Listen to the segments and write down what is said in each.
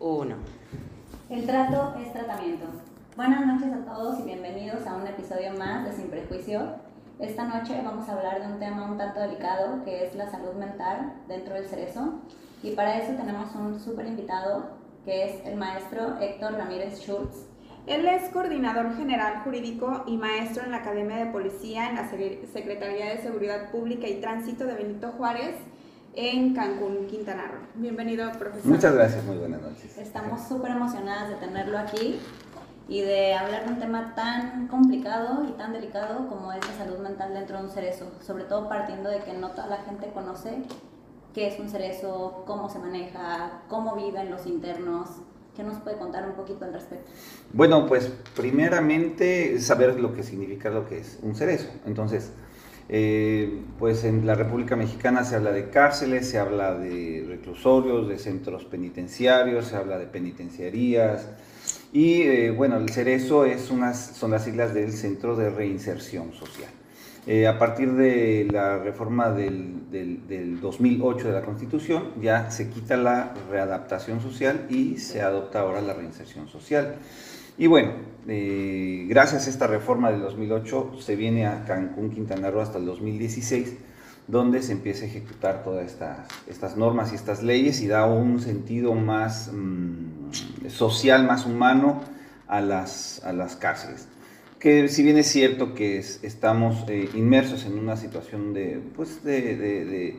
Uno. El trato es tratamiento. Buenas noches a todos y bienvenidos a un episodio más de Sin Prejuicio. Esta noche vamos a hablar de un tema un tanto delicado que es la salud mental dentro del cerezo. Y para eso tenemos un súper invitado que es el maestro Héctor Ramírez Schultz. Él es coordinador general jurídico y maestro en la Academia de Policía en la Secretaría de Seguridad Pública y Tránsito de Benito Juárez en Cancún, Quintana Roo. Bienvenido, profesor. Muchas gracias, muy buenas noches. Estamos súper emocionadas de tenerlo aquí y de hablar de un tema tan complicado y tan delicado como es la salud mental dentro de un cerezo, sobre todo partiendo de que no toda la gente conoce qué es un cerezo, cómo se maneja, cómo viven los internos. ¿Qué nos puede contar un poquito al respecto? Bueno, pues primeramente saber lo que significa lo que es un cerezo. Entonces, eh, pues en la República Mexicana se habla de cárceles, se habla de reclusorios, de centros penitenciarios, se habla de penitenciarías. Y eh, bueno, el cerezo es unas, son las siglas del Centro de Reinserción Social. Eh, a partir de la reforma del, del, 2008 de la Constitución, ya se quita la readaptación social y se adopta ahora la reinserción social. Y bueno, eh, gracias a esta reforma del 2008 se viene a Cancún, Quintana Roo hasta el 2016, donde se empieza a ejecutar todas estas, estas normas y estas leyes y da un sentido más mm, social, más humano a las, a las cárceles. Que si bien es cierto que estamos eh, inmersos en una situación de, pues de, de,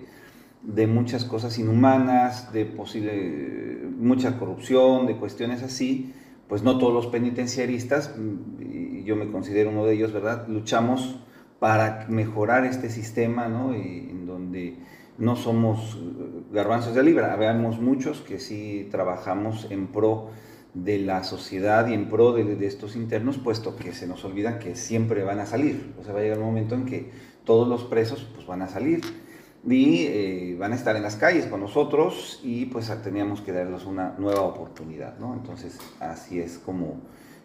de, muchas cosas inhumanas, de posible, mucha corrupción, de cuestiones así, pues no todos los penitenciaristas, y yo me considero uno de ellos, ¿verdad? Luchamos para mejorar este sistema, ¿no? Y, en donde no somos garbanzos de libra, habemos muchos que sí trabajamos en pro de la sociedad y en pro de, de, estos internos, puesto que se nos olvida que siempre van a salir. O sea, va a llegar un momento en que todos los presos pues, van a salir y eh, van a estar en las calles con nosotros y pues teníamos que darles una nueva oportunidad, ¿no? Entonces así es como,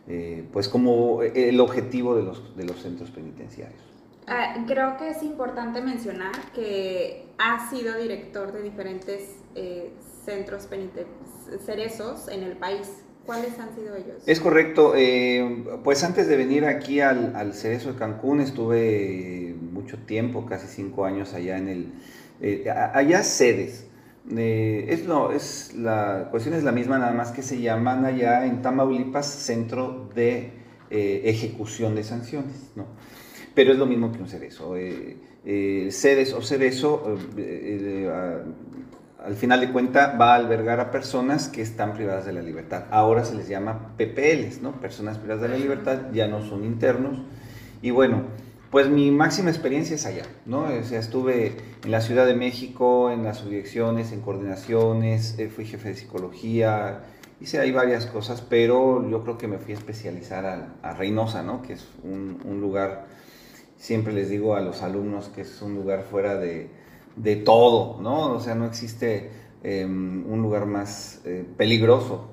eh, pues como el objetivo de los, de los centros penitenciarios. Ah, creo que es importante mencionar que ha sido director de diferentes eh, centros penitenciarios en el país. ¿Cuáles han sido ellos? Es correcto. pues antes de venir aquí al, al Cerezo de Cancún estuve mucho tiempo, casi cinco años allá en el... Eh, allá sedes. Eh, es, lo, es la cuestión es la misma, nada más que se llaman allá en Tamaulipas Centro de eh, Ejecución de Sanciones, ¿no? Pero es lo mismo que un cerezo. sedes o cerezo, al final de cuentas, va a albergar a personas que están privadas de la libertad. Ahora se les llama PPLs, ¿no? Personas privadas de la libertad, ya no son internos. Y bueno, pues mi máxima experiencia es allá, ¿no? O sea, estuve en la Ciudad de México, en las subdirecciones, en coordinaciones, eh, fui jefe de psicología, hice ahí varias cosas, pero yo creo que me fui a especializar a, Reynosa, ¿no? Que es un, lugar, siempre les digo a los alumnos que es un lugar fuera de, todo, ¿no? O sea, no existe em, un lugar más eh, peligroso.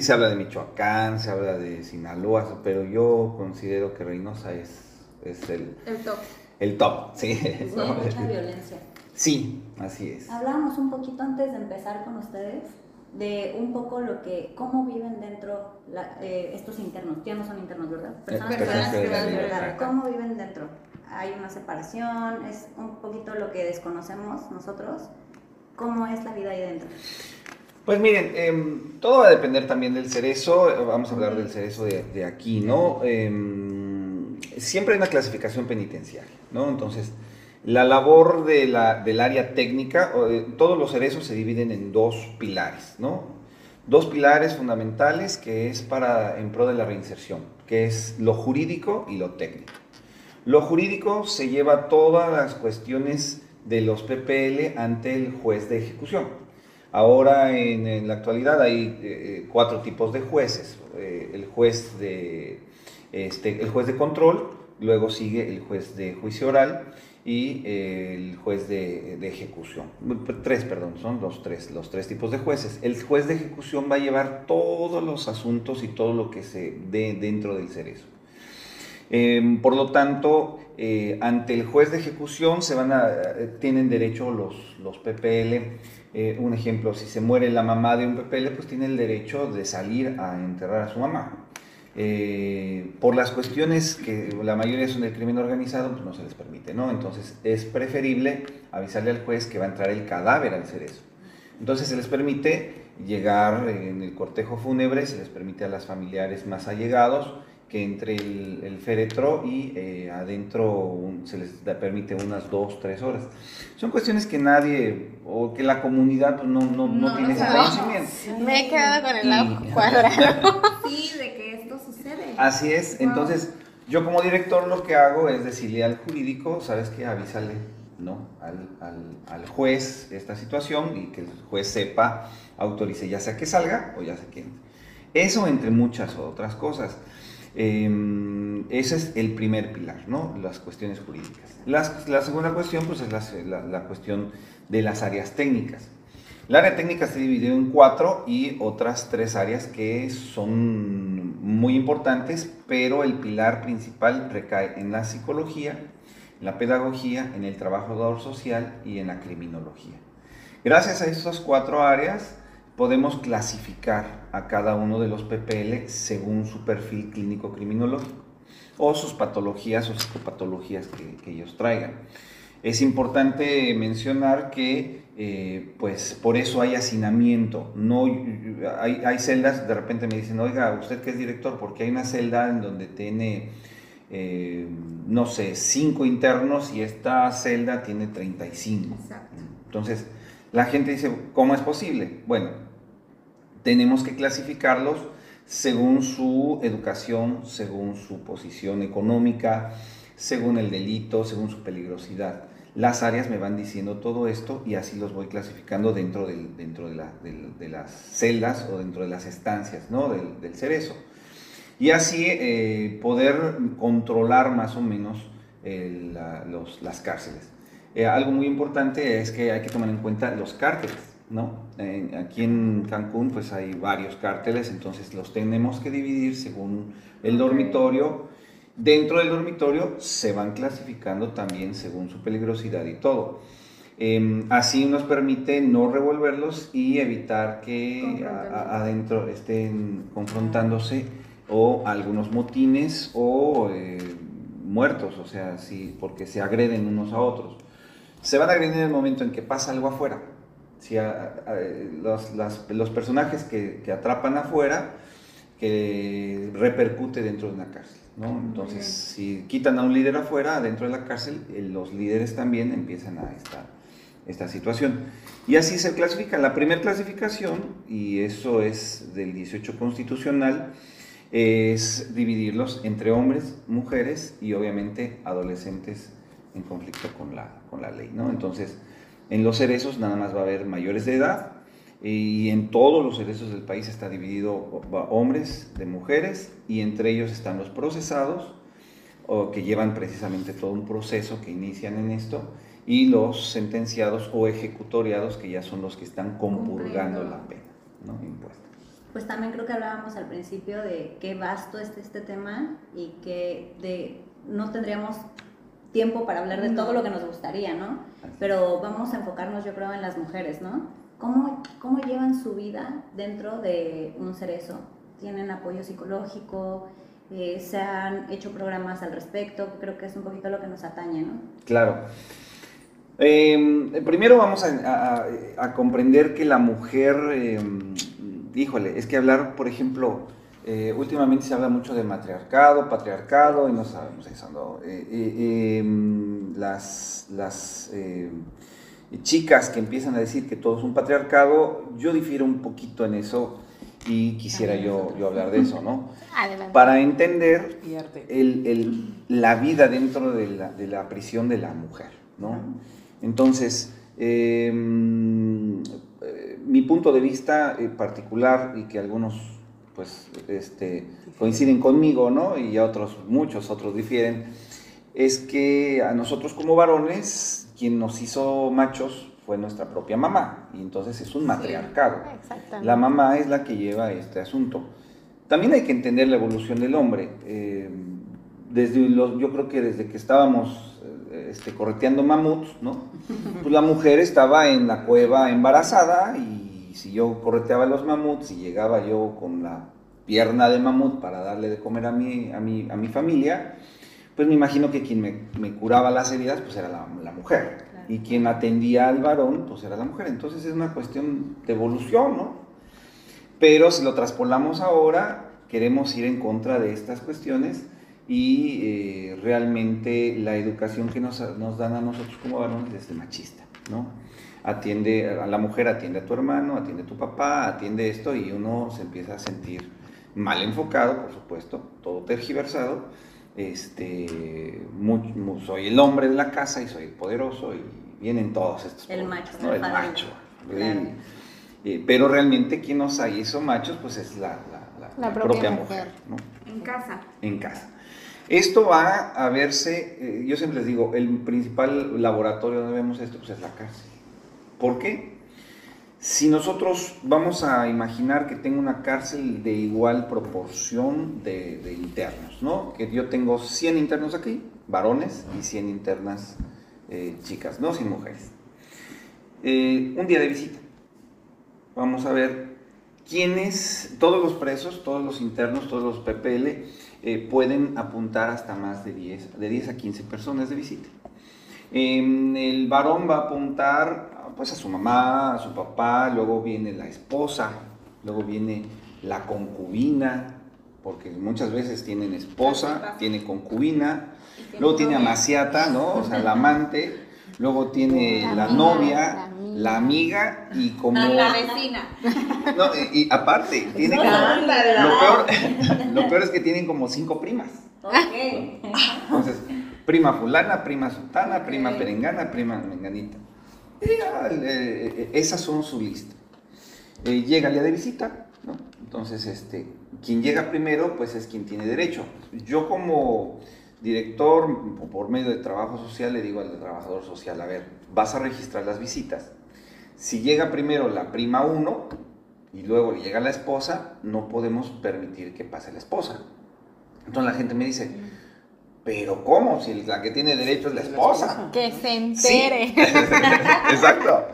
se habla de Michoacán, se habla de Sinaloa, pero yo considero que Reynosa es es el, el top. El top, sí. Sí, mucha violencia. Sí, así es. Hablábamos un poquito antes de empezar con ustedes de un poco lo que, cómo viven dentro eh, estos internos, ya no son internos, ¿verdad? Personas ¿verdad? ¿Cómo viven dentro? Hay una separación, es un poquito lo que desconocemos nosotros. ¿Cómo es la vida ahí dentro? Pues miren, em, todo va a depender también del cerezo, vamos a hablar del cerezo de, aquí, ¿no? Eh, siempre hay una clasificación penitenciaria, ¿no? Entonces, la labor de la, del área técnica, todos los cerezos se dividen en dos pilares, ¿no? Dos pilares fundamentales que es para en pro de la reinserción, que es lo jurídico y lo técnico. Lo jurídico se lleva todas las cuestiones de los PPL ante el juez de ejecución. Ahora, en, la actualidad, hay eh, cuatro tipos de jueces. Eh, el juez de este, el juez de control, luego sigue el juez de juicio oral y eh, el juez de, ejecución. Tres, perdón, son los tres, los tres tipos de jueces. El juez de ejecución va a llevar todos los asuntos y todo lo que se dé dentro del cerezo. Em, por lo tanto, eh, ante el juez de ejecución eh, tienen derecho los, los PPL. Eh, un ejemplo, si se muere la mamá de un PPL, pues tiene el derecho de salir a enterrar a su mamá. por las cuestiones que la mayoría son del crimen organizado, pues no se les permite, ¿no? Entonces es preferible avisarle al juez que va a entrar el cadáver al cerezo. Entonces se les permite llegar en el cortejo fúnebre, se les permite a las familiares más allegados que entre el, féretro y eh, adentro se les permite unas dos, tres horas. Son cuestiones que nadie o que la comunidad no, no, no, tiene ese conocimiento. Me he quedado con el lado cuadrado. sí, de que esto sucede. Así es, entonces yo como director lo que hago es decirle al jurídico, ¿sabes qué? Avísale ¿no? Al, al, al, juez esta situación y que el juez sepa, autorice ya sea que salga o ya sea que Eso entre muchas otras cosas. Em, ese es el primer pilar, ¿no? Las cuestiones jurídicas. la segunda cuestión, pues es la, la, cuestión de las áreas técnicas. El área técnica se dividió en cuatro y otras tres áreas que son muy importantes, pero el pilar principal recae en la psicología, en la pedagogía, en el trabajo social y en la criminología. Gracias a estas cuatro áreas podemos clasificar a cada uno de los PPL según su perfil clínico criminológico o sus patologías o psicopatologías que, ellos traigan. Es importante mencionar que eh, pues por eso hay hacinamiento. No, hay, hay celdas, de repente me dicen, oiga, usted que es director, porque hay una celda en donde tiene eh, no sé, 5 internos y esta celda tiene 35. Entonces, la gente dice, ¿cómo es posible? Bueno, tenemos que clasificarlos según su educación, según su posición económica, según el delito, según su peligrosidad. Las áreas me van diciendo todo esto y así los voy clasificando dentro, dentro de, las celdas o dentro de las estancias ¿no? del, del cerezo y así eh, poder controlar más o menos eh, las cárceles. Eh, algo muy importante es que hay que tomar en cuenta los cárteles, ¿no? Aquí en Cancún pues hay varios cárteles, entonces los tenemos que dividir según el dormitorio. Dentro del dormitorio se van clasificando también según su peligrosidad y todo. Em, así nos permite no revolverlos y evitar que adentro estén confrontándose o algunos motines o eh, muertos, o sea, sí, porque se agreden unos a otros. Se van a agredir en el momento en que pasa algo afuera. Si los, los, personajes que, que, atrapan afuera, que repercute dentro de una cárcel. ¿no? Entonces, si quitan a un líder afuera, dentro de la cárcel, eh, los líderes también empiezan a esta, esta situación. Y así se clasifica. La primera clasificación, y eso es del 18 constitucional, es dividirlos entre hombres, mujeres y obviamente adolescentes en conflicto con la, con la ley. ¿no? Entonces, en los cerezos nada más va a haber mayores de edad y en todos los cerezos del país está dividido hombres de mujeres y entre ellos están los procesados o que llevan precisamente todo un proceso que inician en esto y los sentenciados o ejecutoriados que ya son los que están compurgando la pena ¿no? impuesta pues también creo que hablábamos al principio de qué vasto es este tema y que de, no tendríamos tiempo para hablar de todo lo que nos gustaría, ¿no? Pero vamos a enfocarnos, yo creo, en las mujeres, ¿no? ¿Cómo, cómo llevan su vida dentro de un cerezo? ¿Tienen apoyo psicológico? Eh, ¿Se han hecho programas al respecto? Creo que es un poquito lo que nos atañe, ¿no? Claro. Em, primero vamos a, a, comprender que la mujer... Em, híjole, es que hablar, por ejemplo, eh, últimamente se habla mucho de matriarcado, patriarcado, y no sabemos eso, ¿no? Eh, eh, em, las, las chicas que empiezan a decir que todo es un patriarcado, yo difiero un poquito en eso y quisiera yo, yo hablar de eso, ¿no? Para entender el, la vida dentro de la, de la, prisión de la mujer, ¿no? Entonces, eh, mi punto de vista particular y que algunos pues este, coinciden conmigo, ¿no? Y otros, muchos otros difieren, es que a nosotros como varones, quien nos hizo machos fue nuestra propia mamá, y entonces es un matriarcado. la mamá es la que lleva este asunto. También hay que entender la evolución del hombre. Eh, desde los, yo creo que desde que estábamos eh, este, correteando mamuts, ¿no? Pues la mujer estaba en la cueva embarazada y si yo correteaba los mamuts y llegaba yo con la pierna de mamut para darle de comer a mi, a mi, a mi familia, pues me imagino que quien me, me curaba las heridas pues era la, la mujer Claro. y quien atendía al varón pues era la mujer. Entonces es una cuestión de evolución, ¿no? Pero si lo traspolamos ahora, queremos ir en contra de estas cuestiones y eh, realmente la educación que nos, nos dan a nosotros como varones es de machista, ¿no? Atiende a la mujer, atiende a tu hermano, atiende a tu papá, atiende esto y uno se empieza a sentir mal enfocado, por supuesto, todo tergiversado. Este, soy el hombre de la casa y soy el poderoso y vienen todos estos El macho, ¿no? el macho. Claro. Eh, pero realmente quien nos hizo machos pues es la, la- la- La la propia propia, mujer. mujer, ¿no? En casa. en casa. Esto va a verse, eh, yo siempre les digo, el principal laboratorio donde vemos esto pues es la cárcel. ¿Por qué? Si nosotros vamos a imaginar que tengo una cárcel de igual proporción de, internos, ¿no? Que yo tengo 100 internos aquí, varones, y 100 internas eh, chicas, no 100 mujeres. Eh, un día de visita. Vamos a ver quiénes, todos los presos, todos los internos, todos los PPL, eh, pueden apuntar hasta más de 10, de 10 a 15 personas de visita. El varón va a apuntar pues, a su mamá, a su papá, luego viene la esposa, luego viene la concubina, porque muchas veces tienen esposa, tiene concubina, luego tiene amaciata, ¿no? O sea, la amante, luego tiene La la, amiga, novia, la amiga. la amiga y como... La vecina. No, y, y aparte, tiene como- lo, peor, lo peor es que tienen como cinco primas. Ok. Entonces, prima fulana, prima sultana, prima perengana, prima menganita. Eh, eh, esas son su lista. Eh, llega el día de visita, ¿no? Entonces, este, quien llega primero, pues es quien tiene derecho. Yo como director, por medio de trabajo social, le digo al trabajador social, a ver, vas a registrar las visitas. Si llega primero la prima 1 y luego le llega la esposa, no podemos permitir que pase la esposa. Entonces la gente me dice, pero ¿cómo? Si la que tiene derecho es la esposa. Que se Sí. entere. Exacto.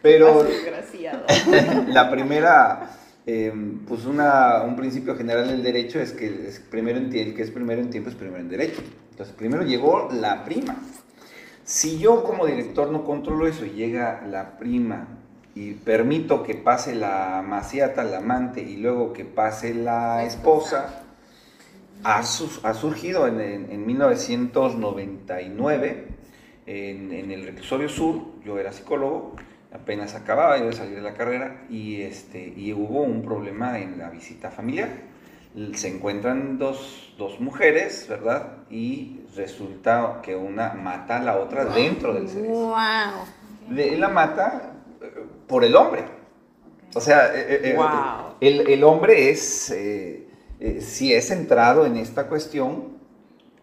Pero Desgraciado. la primera, eh, pues una, un principio general del derecho es que es primero en, el que es primero en tiempo es primero en derecho. Entonces, primero llegó la prima. Si yo como director no controlo eso y llega la prima y permito que pase la maciata, la amante, y luego que pase la esposa, ha, surgido en, en- en 1999 en, en el reclusorio sur, yo era psicólogo, apenas acababa yo de salir de la carrera y, este, y hubo un problema en la visita familiar. Se encuentran dos, dos mujeres, ¿verdad? Y resulta que una mata a la otra dentro del cerezo Wow. de- la mata eh, por el hombre. O sea, eh, eh, Wow. el, el hombre es, eh, eh, sí es centrado en esta cuestión,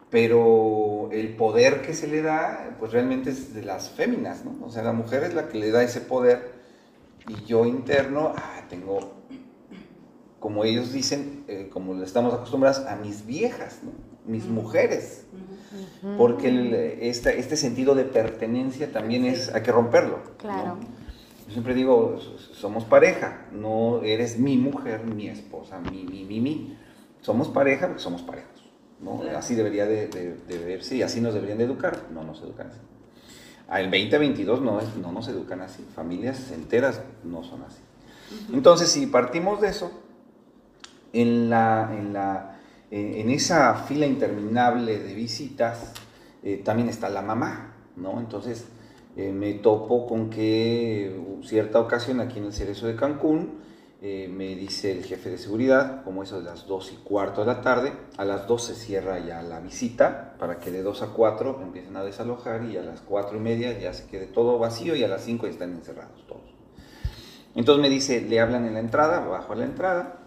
pero el poder que se le da, pues realmente es de las féminas, ¿no? O sea, la mujer es la que le da ese poder y yo interno, ah, tengo, como ellos dicen, eh, como estamos acostumbrados, a mis viejas, ¿no? Mis mujeres. Porque el- este, este sentido de pertenencia también es, hay que romperlo. ¿no? Claro. Yo siempre digo, somos pareja, no eres mi mujer, mi esposa, mi, mi, mi, mi. Somos pareja porque somos parejos. ¿no? Claro. Así debería de, de- de verse y así nos deberían de educar. No nos educan así. Al 2022 no, es, no nos educan así. Familias enteras no son así. Entonces, si partimos de eso, en, la, en, la, en, en esa fila interminable de visitas eh, también está la mamá, ¿no? Entonces eh, me topo con que cierta ocasión aquí en el Cerezo de Cancún eh, me dice el jefe de seguridad, como eso de las 2 y cuarto de la tarde, a las 2 se cierra ya la visita para que de 2 a 4 empiecen a desalojar y a las 4 y media ya se quede todo vacío y a las 5 ya están encerrados todos. Entonces me dice, le hablan en la entrada, bajo la entrada,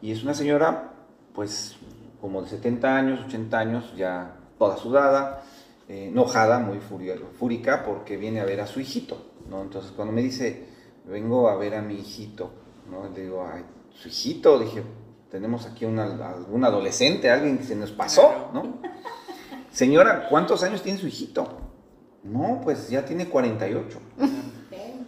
y es una señora, pues, como de 70 años, 80 años, ya toda sudada, eh, enojada, muy fúrica, porque viene a ver a su hijito, ¿no? Entonces, cuando me dice, vengo a ver a mi hijito, ¿no? Le digo, ay, su hijito, dije, tenemos aquí una, algún adolescente, alguien que se nos pasó, ¿no? señora, ¿cuántos años tiene su hijito? No, pues ya tiene 48.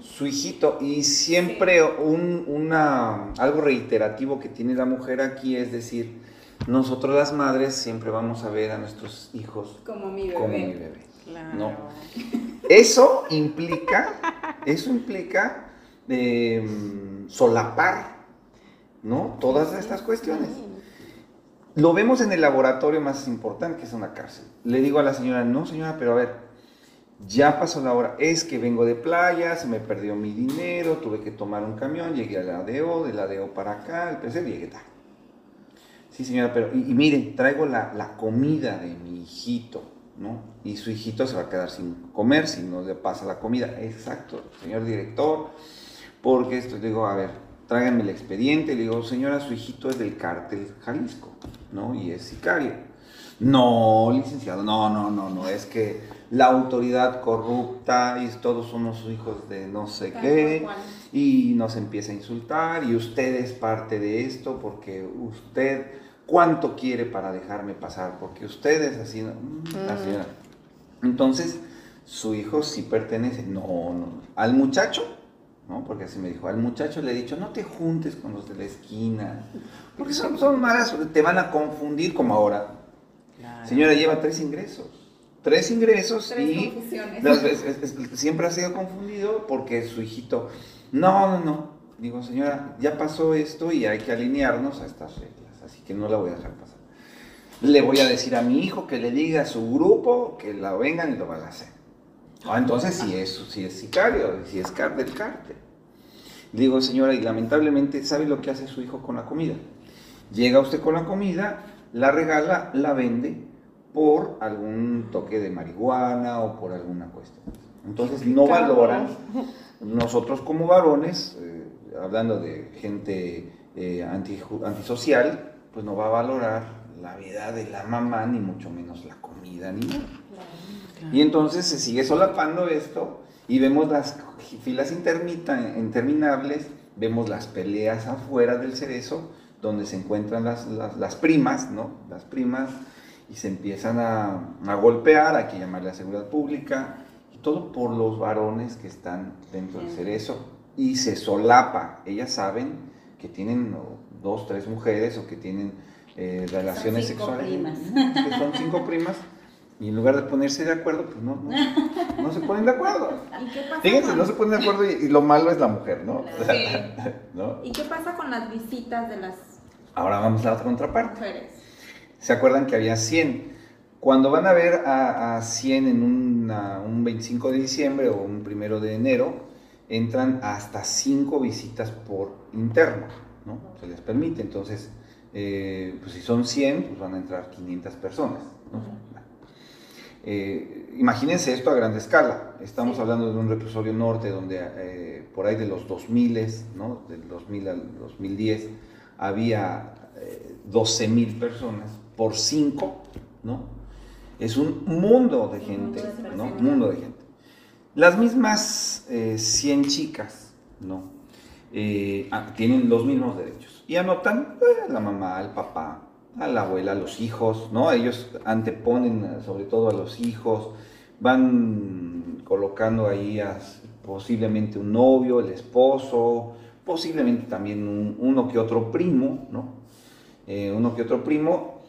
Su hijito, y siempre un, una, algo reiterativo que tiene la mujer aquí es decir, nosotros las madres siempre vamos a ver a nuestros hijos Como mi bebé. como mi bebé. Claro. No. Eso implica, eso implica eh, solapar, ¿no? Todas estas cuestiones. Lo vemos en el laboratorio más importante, que es una cárcel. Le digo a la señora, no señora, pero a ver, ya pasó la hora, es que vengo de playa, se me perdió mi dinero, tuve que tomar un camión, llegué al ADO, del ADO para acá, el PC, llegué tarde. Sí señora, pero, y, y mire, traigo la, la comida de mi hijito, ¿no? Y su hijito se va a quedar sin comer si no le pasa la comida. Exacto, señor director, porque esto, digo, a ver, tráiganme el expediente, le digo, señora, su hijito es del cártel Jalisco, ¿no? Y es sicario. No, licenciado, no, no, no, no, es que la autoridad corrupta y todos somos hijos de no sé qué y nos empieza a insultar y usted es parte de esto porque usted cuánto quiere para dejarme pasar porque usted es así, ¿no? Mm, Mm. Entonces, su hijo sí pertenece, no, no, al muchacho, ¿no? Porque así me dijo, al muchacho le he dicho, no te juntes con los de la esquina, porque son, son malas, te van a confundir como ahora. Señora, lleva tres ingresos, tres ingresos Tres y confusiones. las veces- es- es- siempre ha sido confundido porque su hijito, no, no, no. Digo, señora, ya pasó esto y hay que alinearnos a estas reglas, así que no la voy a dejar pasar. Le voy a decir a mi hijo que le diga a su grupo que la vengan y lo van a hacer. Ah, entonces sí es, sí es sicario, sí es car del cártel. Digo, señora, y lamentablemente, ¿sabe lo que hace su hijo con la comida? Llega usted con la comida, la regala, la vende por algún toque de marihuana o por alguna cuestión. Entonces no valoran, nosotros como varones, eh, hablando de gente eh, anti- antisocial, pues no va a valorar la vida de la mamá, ni mucho menos la comida, ni nada. Y entonces se sigue solapando esto y vemos las filas interminables, vemos las peleas afuera del cerezo, donde se encuentran las, las- las primas, ¿no? Las primas, y se empiezan a, a golpear, hay que llamarle a seguridad pública, y todo por los varones que están dentro del cerezo. Y se solapa, ellas saben que tienen dos, tres mujeres o que tienen eh, relaciones cinco sexuales. primas. Que son cinco primas. Y en lugar de ponerse de acuerdo, pues no, no, no se ponen de acuerdo. ¿Y qué pasa Fíjense, con- no se ponen de acuerdo y, y lo malo es la mujer, ¿no? Sí. ¿No? ¿Y qué pasa con las visitas de las Ahora vamos a la otra contraparte. mujeres? ¿Se acuerdan que había 100? Cuando van a ver a, a 100 en una- un 25 de diciembre o un primero de enero, entran hasta 5 visitas por interno, ¿no? Se les permite. Entonces, eh, pues si son 100, pues van a entrar 500 personas, ¿no? Eh, imagínense esto a gran escala. Estamos Sí. hablando de un reclusorio norte donde eh, por ahí de los 2000, ¿no? Del 2000 al 2010, había 12 mil personas por 5, ¿no? Es un mundo de gente, ¿no? mundo de gente. Las mismas eh, 100 chicas, ¿no? Eh, ah, tienen los mismos derechos. Y anotan eh, a la mamá, al papá, a la abuela, a los hijos, ¿no? Ellos anteponen eh, sobre todo a los hijos, van colocando ahí a posiblemente un novio, el esposo, posiblemente también un- uno que otro primo, ¿no? Eh, uno que otro primo,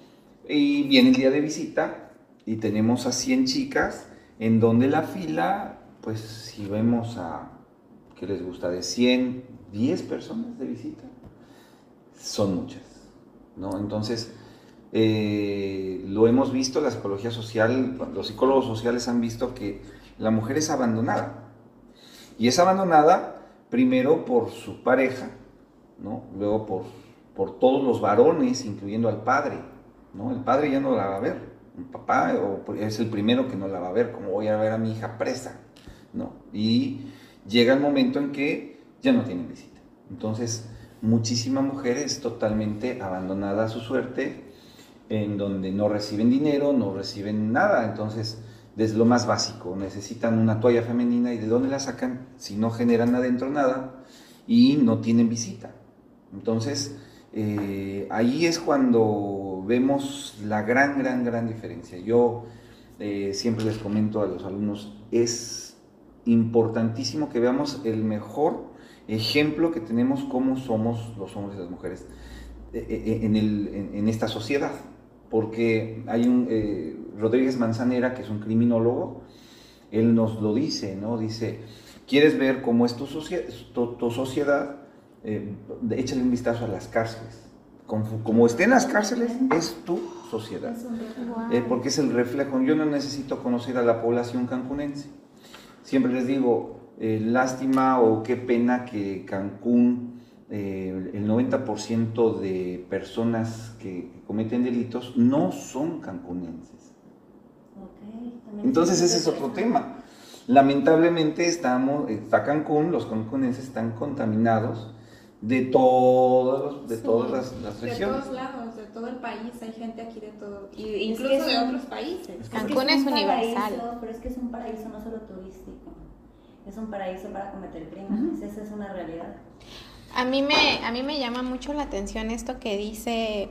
y viene el día de visita y tenemos a 100 chicas en donde la fila, pues si vemos a, ¿qué les gusta? De 100, 10 personas de visita, son muchas, ¿no? Entonces, eh, lo hemos visto, la psicología social, los psicólogos sociales han visto que la mujer es abandonada. Y es abandonada primero por su pareja, ¿no? Luego por, por todos los varones, incluyendo al padre, ¿no? El padre ya no la va a ver, el papá o es el primero que no la va a ver, como voy a ver a mi hija presa, ¿no? Y llega el momento en que ya no tienen visita. Entonces, muchísima mujer es totalmente abandonada a su suerte, en donde no reciben dinero, no reciben nada. Entonces, desde lo más básico, necesitan una toalla femenina y de dónde la sacan si no generan adentro nada y no tienen visita. Entonces, eh, ahí es cuando vemos la gran, gran, gran diferencia. Yo eh, siempre les comento a los alumnos, es importantísimo que veamos el mejor ejemplo que tenemos cómo somos los hombres y las mujeres eh, eh, en, el- en- en esta sociedad. Porque hay un eh, Rodríguez Manzanera, que es un criminólogo, él nos lo dice, ¿no? Dice, ¿quieres ver cómo es tu, socie- tu- tu sociedad? Eh, échale un vistazo a las cárceles. Como, como esté en las cárceles, es tu sociedad. Eh, porque es el reflejo. Yo no necesito conocer a la población cancunense. Siempre les digo, eh, lástima o qué pena que Cancún, eh, el 90% de personas que, que cometen delitos no son cancunenses. Entonces ese es otro tema. Lamentablemente estamos, está Cancún, los cancunenses están contaminados de todos los- de Sí. todas las, las De regiones. todos lados, de todo el país, hay gente aquí de todo, y Es incluso que es de un- otros países. Es que Cancún es es un universal. paraíso, pero es que es un paraíso no solo turístico, es un paraíso para cometer crímenes, esa es una realidad. A mí me, a mí me llama mucho la atención esto que dice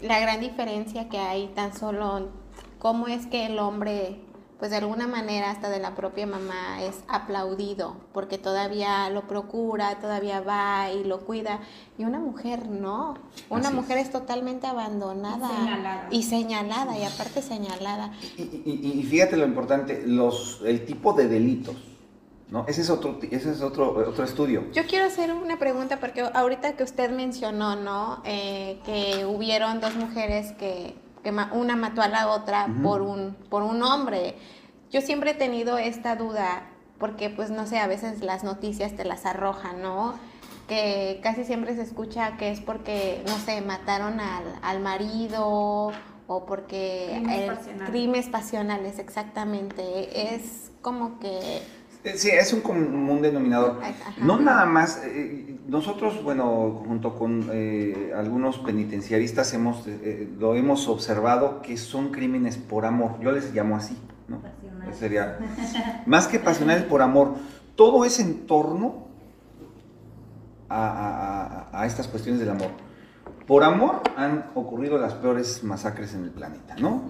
la gran diferencia que hay tan solo cómo es que el hombre, pues de alguna manera hasta de la propia mamá es aplaudido porque todavía lo procura, todavía va y lo cuida y una mujer no, una Así es. mujer es totalmente abandonada Y señalada. y señalada y aparte señalada. Y, y- y fíjate lo importante, los, el tipo de delitos, ¿no? Ese es otro, ese es otro, otro estudio. Yo quiero hacer una pregunta porque ahorita que usted mencionó, ¿no? Eh, que hubieron dos mujeres que, que ma- una mató a la otra por un por un hombre. Yo siempre he tenido esta duda porque, pues, no sé, a veces las noticias te las arrojan, ¿no? Que casi siempre se escucha que es porque, no sé, mataron al, al marido o porque Crímenes eh, pasionales. crímenes pasionales, exactamente. Es como que Eh, Sí, es un común denominador. Ajá. No nada más, eh, nosotros, bueno, junto con eh, algunos penitenciaristas hemos, eh, eh, lo hemos observado que son crímenes por amor, yo les llamo así, ¿no? Pasionales. Sería, más que pasionales por amor, todo es en torno a, a- a- a estas cuestiones del amor. Por amor han ocurrido las peores masacres en el planeta, ¿no?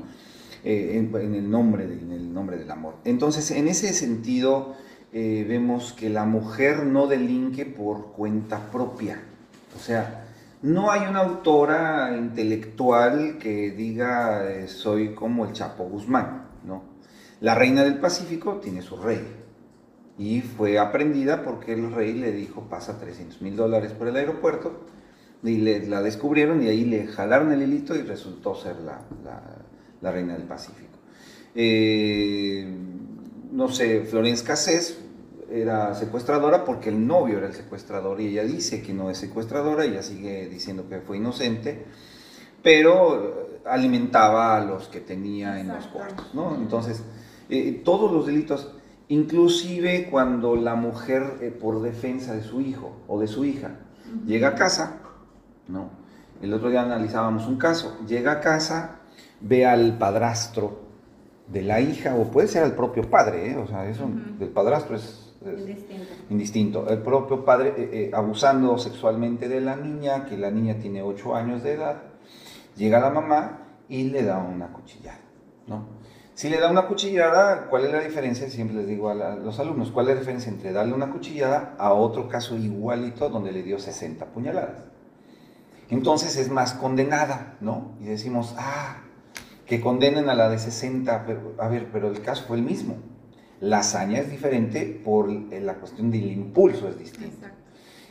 Eh, en, en el nombre de- en el nombre del amor. Entonces, en ese sentido, eh, vemos que la mujer no delinque por cuenta propia. O sea, no hay una autora intelectual que diga eh, soy como el Chapo Guzmán, ¿no? La reina del Pacífico tiene su rey y fue aprendida porque el rey le dijo pasa 300 mil dólares por el aeropuerto y le, la descubrieron y ahí le jalaron el hilito y resultó ser la, la- reina del Pacífico. Eh, no sé, Florence Cassés era secuestradora porque el novio era el secuestrador y ella dice que no es secuestradora, ella sigue diciendo que fue inocente, pero eh, alimentaba a los que tenía en los cuartos, ¿no? Entonces, eh, todos los delitos, inclusive cuando la mujer eh, por defensa de su hijo o de su hija llega a casa, ¿no? El otro día analizábamos un caso, llega a casa, ve al padrastro de la hija, o puede ser al propio padre, ¿eh? o sea, eso Ujú. del padrastro es, es Indistinto. indistinto. El propio padre eh, eh, abusando sexualmente de la niña, que la niña tiene 8 años de edad, llega la mamá y le da una cuchillada, ¿no? Si le da una cuchillada, ¿cuál es la diferencia? Siempre les digo a, la- a los alumnos, ¿cuál es la diferencia entre darle una cuchillada a otro caso igualito donde le dio 60 puñaladas? Entonces es más condenada, ¿no? Y decimos, ah, que condenen a la de 60, pero, a ver, pero el caso fue el mismo. La hazaña es diferente por eh, la cuestión del impulso es distinto. Exacto.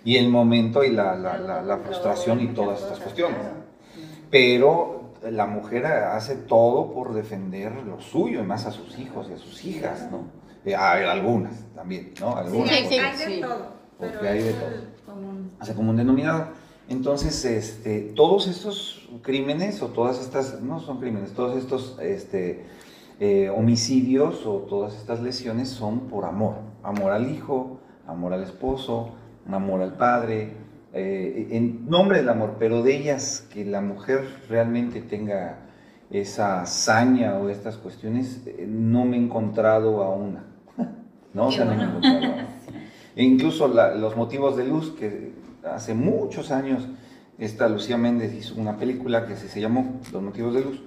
Y el momento y la, la- la- la frustración y todas estas cuestiones. Pero la mujer hace todo por defender lo suyo, y más a sus hijos y a sus hijas, ¿no? Eh, hay algunas también, ¿no? Algunas. Sí, hay, sí, sí. todo. Porque hay de todo. hace como un denominador. Entonces, este, todos estos crímenes o todas estas, no son crímenes, todos estos este, eh, homicidios o todas estas lesiones son por amor. Amor al hijo, amor al esposo, amor al padre, eh, en nombre del amor, pero de ellas que la mujer realmente tenga esa hazaña o estas cuestiones, eh, no me he encontrado a una. ¿no? O sea, no me he encontrado a una. E incluso la- los motivos de luz, que hace muchos años esta Lucía Méndez hizo una película que se, llamó Los motivos de luz.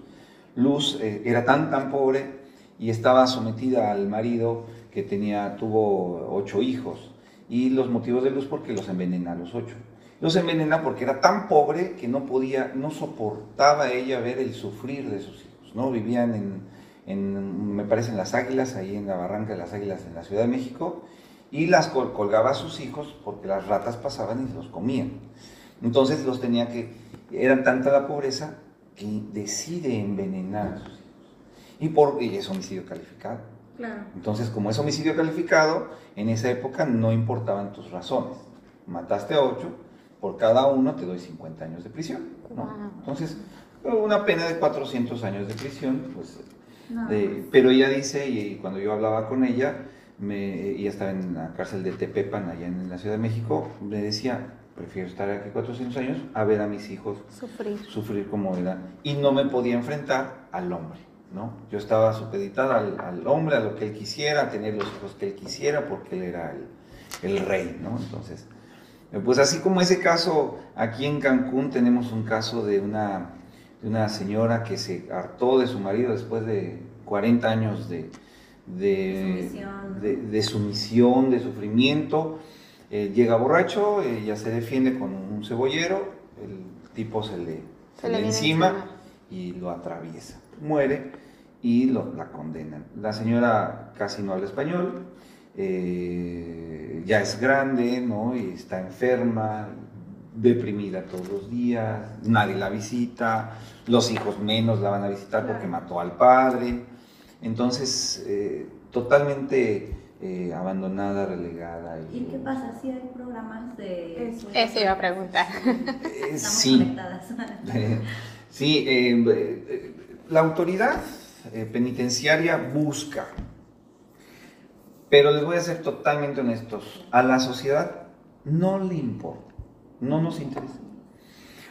Luz eh, era tan, tan pobre y estaba sometida al marido que tenía, tuvo ocho hijos. Y los motivos de luz porque los envenena a los ocho. Los envenena porque era tan pobre que no podía, no soportaba ella ver el sufrir de sus hijos, ¿no? Vivían en, en me parece, en Las Águilas, ahí en la Barranca de las Águilas, en la Ciudad de México, y las colgaba a sus hijos porque las ratas pasaban y los comían. Entonces los tenía que, era tanta la pobreza que decide envenenar a sus hijos. Y, por, y es homicidio calificado. Claro. Entonces, como es homicidio calificado, en esa época no importaban tus razones. Mataste a ocho, por cada uno te doy 50 años de prisión. ¿no? Wow. Entonces, una pena de 400 años de prisión, pues, No. de- pero ella dice, y cuando yo hablaba con ella, me, ella estaba en la cárcel de Tepepan, allá en la Ciudad de México, me decía, prefiero estar aquí 400 años a ver a mis hijos Sufrir. sufrir como era y no me podía enfrentar al hombre, ¿no? Yo estaba supeditada al, al hombre, a lo que él quisiera, a tener los hijos que él quisiera, porque él era el, el rey, ¿no? Entonces, pues así como ese caso, aquí en Cancún tenemos un caso de una, de una señora que se hartó de su marido después de 40 años de, de, Sumisión. de- de sumisión, de sufrimiento. Eh, llega borracho, ella se defiende con un cebollero, el tipo se le, Se se le encima encima. y lo atraviesa. Muere y lo- la condenan. La señora casi no habla español, eh, ya es grande, ¿no? Y está enferma, deprimida todos los días, nadie la visita, los hijos menos la van a visitar porque mató al padre. Entonces, eh, totalmente eh, abandonada, relegada. ¿Y qué pasa si hay programas de... Eso. Eso iba a preguntar. Eh, Estamos sí, conectadas. sí, eh, eh, la autoridad eh, penitenciaria busca, pero les voy a ser totalmente honestos, a la sociedad no le importa, no nos interesa.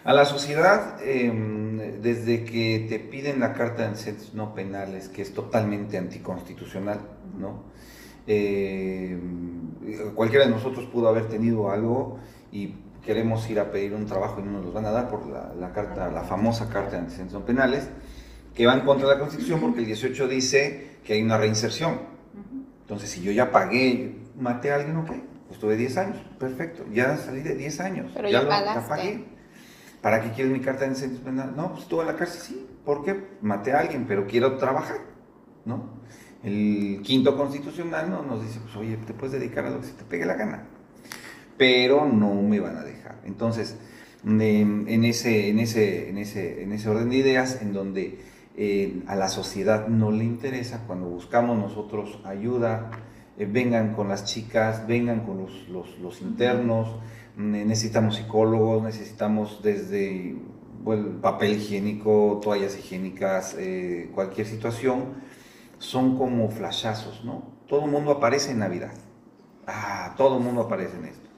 A la sociedad, eh, desde que te piden la carta de antecedentes no penales, que es totalmente anticonstitucional, ¿no? Eh, cualquiera de nosotros pudo haber tenido algo y queremos ir a pedir un trabajo y no nos los van a dar por la, la carta, la famosa carta de antecedentes no penales, que va en contra de la Constitución porque el 18 dice que hay una reinserción. Entonces, si yo ya pagué, maté a alguien, ok, pues tuve 10 años, perfecto, ya salí de 10 años, Pero ya lo- pagaste. pagué. ¿Para qué quieres mi carta de antecedentes penales? No, pues estuve en la cárcel, sí, porque maté a alguien, pero quiero trabajar, ¿no? El quinto constitucional ¿no? nos dice, pues oye, te puedes dedicar a lo que se te pegue la gana, pero no me van a dejar. Entonces, em, en, ese, en, ese, en, ese, en ese orden de ideas, en donde eh, a la sociedad no le interesa, cuando buscamos nosotros ayuda, eh, vengan con las chicas, vengan con los, los, los internos, necesitamos psicólogos, necesitamos desde bueno, papel higiénico, toallas higiénicas, eh, cualquier situación, son como flashazos, ¿no? Todo el mundo aparece en Navidad. Ah, todo el mundo aparece en esto.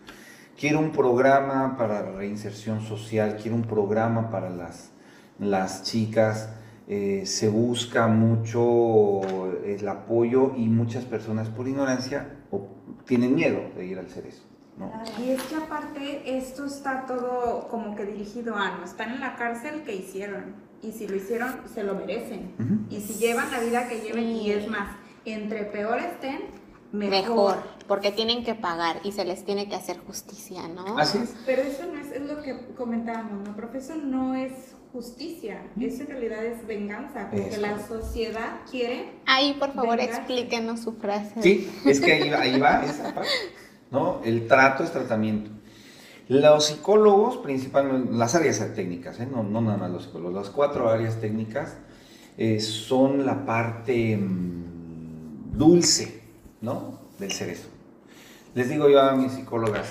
Quiero un programa para reinserción social, quiero un programa para las, las chicas. eh, se busca mucho el apoyo y muchas personas por ignorancia tienen miedo de ir al cerezo. ¿No? Y es que aparte esto está todo como que dirigido a no están en la cárcel que hicieron y si lo hicieron se lo merecen Ujú. y si llevan la vida que lleven Sí. y es más entre peor estén mejor. Mejor, porque tienen que pagar y se les tiene que hacer justicia, ¿no? Así es. Pero eso no es, es lo que comentábamos, ¿no? Profe, eso no es justicia, eso en realidad es venganza, porque Eso. la sociedad quiere Ahí, por favor, Vengarse. explíquenos su frase. Sí, es que ahí va, ahí va esa parte, ¿no? El trato es tratamiento. Los psicólogos, principalmente, las áreas técnicas, ¿eh? no, no nada más los psicólogos, las cuatro áreas técnicas eh, son la parte mm, dulce, ¿no? Del cerezo. Les digo yo a mis psicólogas,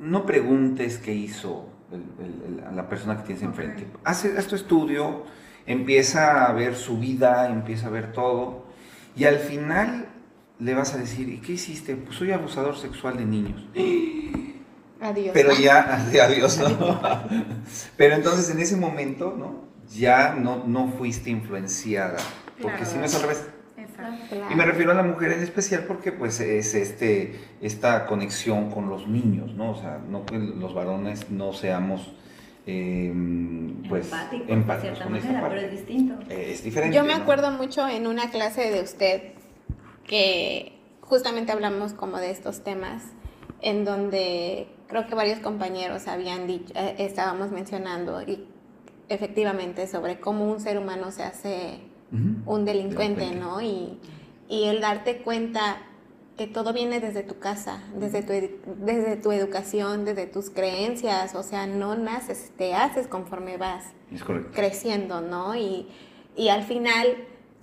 no preguntes qué hizo el- el- el- a la persona que tienes enfrente. Hace, haz tu estudio, empieza a ver su vida, empieza a ver todo, y al final le vas a decir, ¿y qué hiciste? Pues soy abusador sexual de niños. Adiós. Pero ya, adiós, ¿no? Pero entonces en ese momento, ¿no? Ya no, no fuiste influenciada, porque Claro. si no es al revés. Exacto. Claro. Y me refiero a la mujer en especial porque pues es este, esta conexión con los niños, ¿no? O sea, no que los varones no seamos eh, pues empáticos, de empáticos cierta con esta manera, parte. pero es distinto. Eh, es diferente. Yo me ¿no? acuerdo mucho en una clase de usted que justamente hablamos como de estos temas, en donde creo que varios compañeros habían dicho, eh, estábamos mencionando y efectivamente sobre cómo un ser humano se hace un delincuente, Delincuente. ¿no? Y, y el darte cuenta que todo viene desde tu casa, desde tu, desde tu educación, desde tus creencias, o sea, no naces, te haces conforme vas creciendo, ¿no? Y, y al final,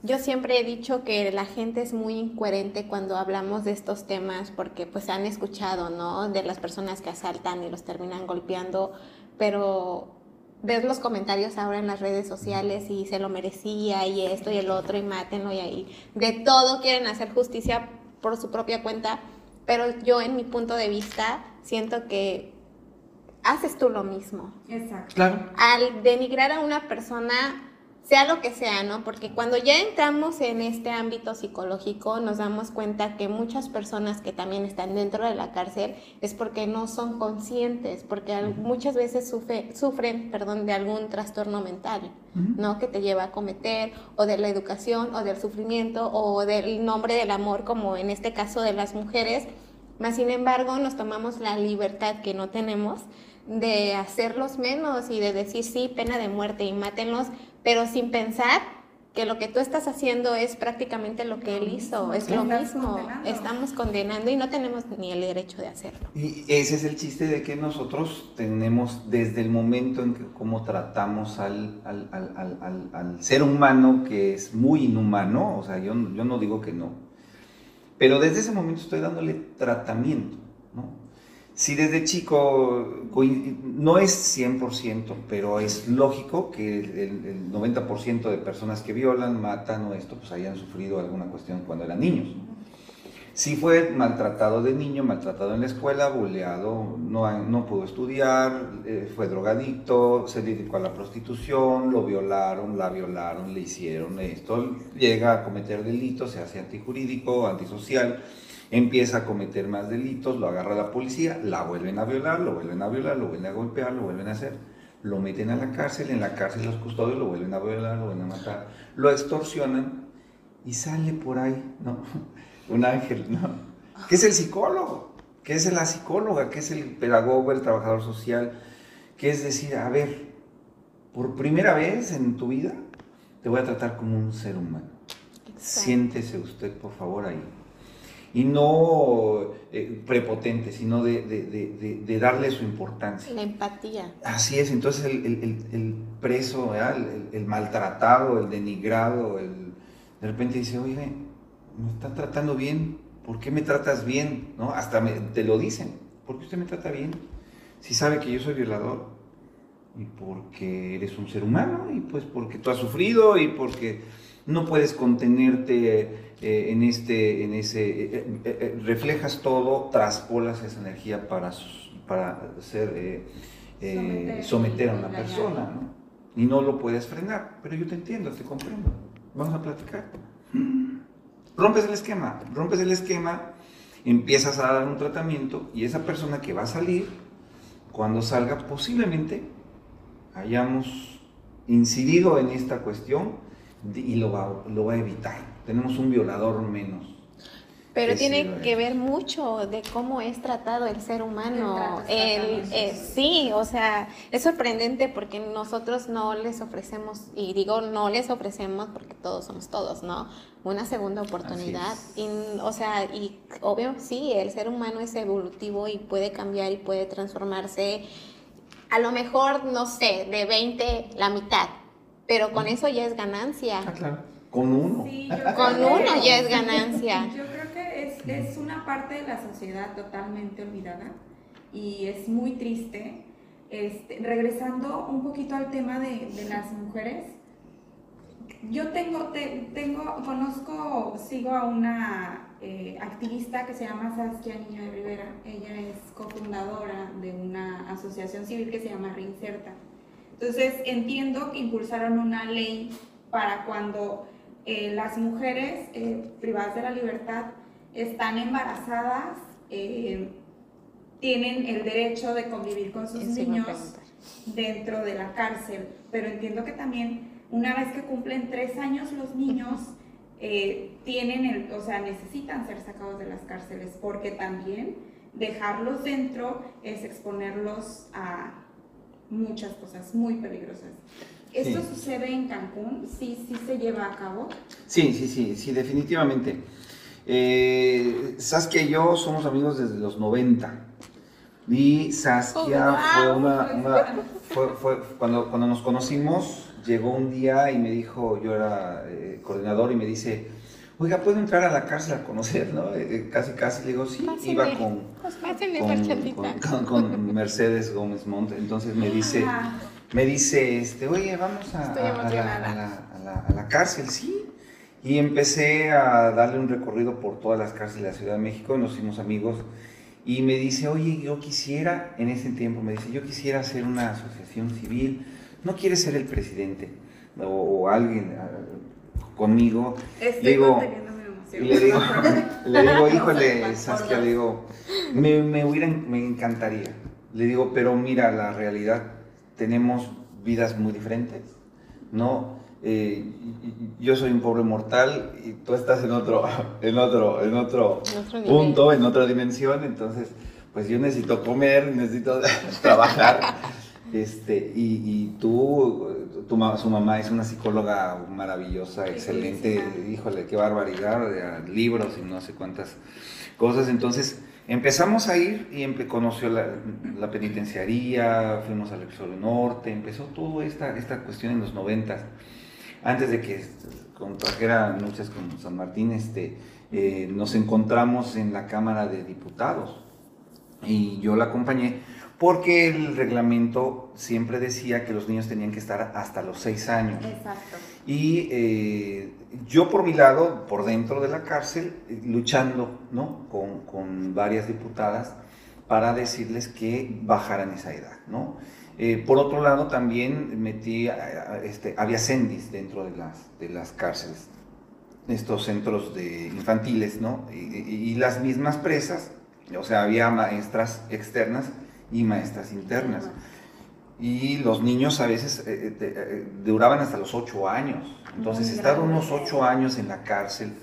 yo siempre he dicho que la gente es muy incoherente cuando hablamos de estos temas porque pues han escuchado, ¿no? De las personas que asaltan y los terminan golpeando, pero ves los comentarios ahora en las redes sociales y se lo merecía y esto y el otro y mátenlo y ahí de todo quieren hacer justicia por su propia cuenta, pero yo en mi punto de vista siento que haces tú lo mismo Exacto. Claro. al denigrar a una persona, sea lo que sea, ¿no? Porque cuando ya entramos en este ámbito psicológico, nos damos cuenta que muchas personas que también están dentro de la cárcel es porque no son conscientes, porque muchas veces sufre- sufren, perdón, de algún trastorno mental, ¿no? Que te lleva a cometer, o de la educación, o del sufrimiento, o del nombre del amor, como en este caso de las mujeres. Más sin embargo, nos tomamos la libertad que no tenemos de hacerlos menos y de decir sí, pena de muerte y mátenlos, pero sin pensar que lo que tú estás haciendo es prácticamente lo que él hizo, es lo mismo, condenando. estamos condenando y no tenemos ni el derecho de hacerlo. Y ese es el chiste de que nosotros tenemos desde el momento en que cómo tratamos al, al, al, al, al- al ser humano que es muy inhumano, o sea, yo, yo no digo que no, pero desde ese momento estoy dándole tratamiento. Si desde chico no es 100%, pero es lógico que el, el 90% de personas que violan, matan o esto, pues hayan sufrido alguna cuestión cuando eran niños. Si fue maltratado de niño, maltratado en la escuela, buleado, no pudo estudiar, eh, fue drogadicto, se dedicó a la prostitución, lo violaron, la violaron, le hicieron esto, llega a cometer delitos, se hace antijurídico, antisocial, empieza a cometer más delitos, lo agarra la policía, la vuelven a violar, lo vuelven a violar, lo vuelven a golpear, lo vuelven a hacer, lo meten a la cárcel, en la cárcel los custodios lo vuelven a violar, lo vuelven a matar, lo extorsionan y sale por ahí, ¿no? Un ángel, ¿no? ¿Qué es el psicólogo? ¿Qué es la psicóloga? ¿Qué es el pedagogo, el trabajador social? ¿Qué es decir, a ver, por primera vez en tu vida te voy a tratar como un ser humano. Siéntese usted, por favor, ahí. Y no eh, prepotente, sino de, de- de- de- darle su importancia. La empatía. Así es, entonces el, el- el- preso, el, el maltratado, el denigrado, el, de repente dice, oye, me está tratando bien, ¿por qué me tratas bien? ¿No? Hasta me- te lo dicen, ¿por qué usted me trata bien? Si sabe que yo soy violador, y porque eres un ser humano, y pues porque tú has sufrido, y porque no puedes contenerte eh, en este, en ese, eh, eh, reflejas todo, traspolas esa energía para, para ser, Someter. someter a una persona, ¿no? Y no lo puedes frenar, pero yo te entiendo, te comprendo. Vamos a platicar. Rompes el esquema, rompes el esquema, empiezas a dar un tratamiento y esa persona que va a salir, cuando salga, posiblemente hayamos incidido en esta cuestión y lo va, lo va a evitar. Tenemos un violador menos. Pero que tiene que ver mucho de cómo es tratado el ser humano. El eh, sí. o sea, es sorprendente porque nosotros no les ofrecemos, y digo no les ofrecemos porque todos somos todos, ¿no? Una segunda oportunidad. Y, o sea, y obvio, sí, el ser humano es evolutivo y puede cambiar y puede transformarse. A lo mejor, no sé, de 20, la mitad. Pero con eso ya es ganancia. Ah, claro. Con uno. Sí, Con que- uno ya es ganancia. Yo creo que es, es una parte de la sociedad totalmente olvidada y es muy triste. Este, regresando un poquito al tema de, de las mujeres, yo tengo, te- tengo, conozco, sigo a una eh, activista que se llama Saskia Niño de Rivera. Ella es cofundadora de una asociación civil que se llama Reinserta. Entonces entiendo que impulsaron una ley para cuando eh, las mujeres eh, privadas de la libertad están embarazadas, eh, tienen el derecho de convivir con sus Eso niños dentro de la cárcel, pero entiendo que también una vez que cumplen tres años los niños tienen, el, o sea, necesitan ser sacados de las cárceles porque también dejarlos dentro es exponerlos a muchas cosas muy peligrosas. ¿Esto Sí. sucede en Cancún? ¿Sí, sí se lleva a cabo? Sí, sí, sí, sí, definitivamente. Eh, Saskia y yo somos amigos desde los 90. Y Saskia Oh, fue una, una- fue, fue- cuando, cuando nos conocimos, llegó un día y me dijo, yo era eh, coordinador y me dice, oiga, ¿puedo entrar a la cárcel a conocer? ¿no? Eh, eh, casi, casi le digo, sí, Pásenle. iba con, Pues con, con- con- con Mercedes Gómez Montt. Entonces me dice, Ajá. Me dice, este, oye, vamos a, a- a la, emocionada. a la- a la- a la cárcel, sí. Y empecé a darle un recorrido por todas las cárceles de la Ciudad de México, nos hicimos amigos. Y me dice, oye, yo quisiera, en ese tiempo me dice, yo quisiera hacer una asociación civil, ¿no quieres ser el presidente? O, o alguien conmigo. Estoy Digo. Y le digo, le digo, híjole, Saskia, le digo, me, me, hubiera- me encantaría. Le digo, pero mira, la realidad, tenemos vidas muy diferentes, ¿no? Eh, yo soy un pobre mortal y tú estás en otro, en otro, en otro En otro nivel. punto, en otra dimensión, entonces, pues yo necesito comer, necesito trabajar, este, y, y tú, tu, su mamá es una psicóloga maravillosa, excelente, híjole, qué barbaridad, de libros y no sé cuántas cosas, entonces empezamos a ir y conoció la, penitenciaría, fuimos al Reclusorio Norte, empezó toda esta, esta cuestión en los noventas, antes de que contrajera luchas con San Martín, este, eh, nos encontramos en la Cámara de Diputados y yo la acompañé porque el reglamento siempre decía que los niños tenían que estar hasta los seis años. Exacto. Y eh, yo por mi lado, por dentro de la cárcel, eh, luchando ¿no? con, con varias diputadas para decirles que bajaran esa edad. ¿no? Eh, por otro lado, también metí, a- este, había sendis dentro de las, de las cárceles, estos centros de infantiles, ¿no? Y, y- y las mismas presas, o sea, había maestras externas y maestras internas. Y los niños a veces eh, eh, eh, duraban hasta los ocho años. Entonces, Muy estar grande. unos ocho años en la cárcel,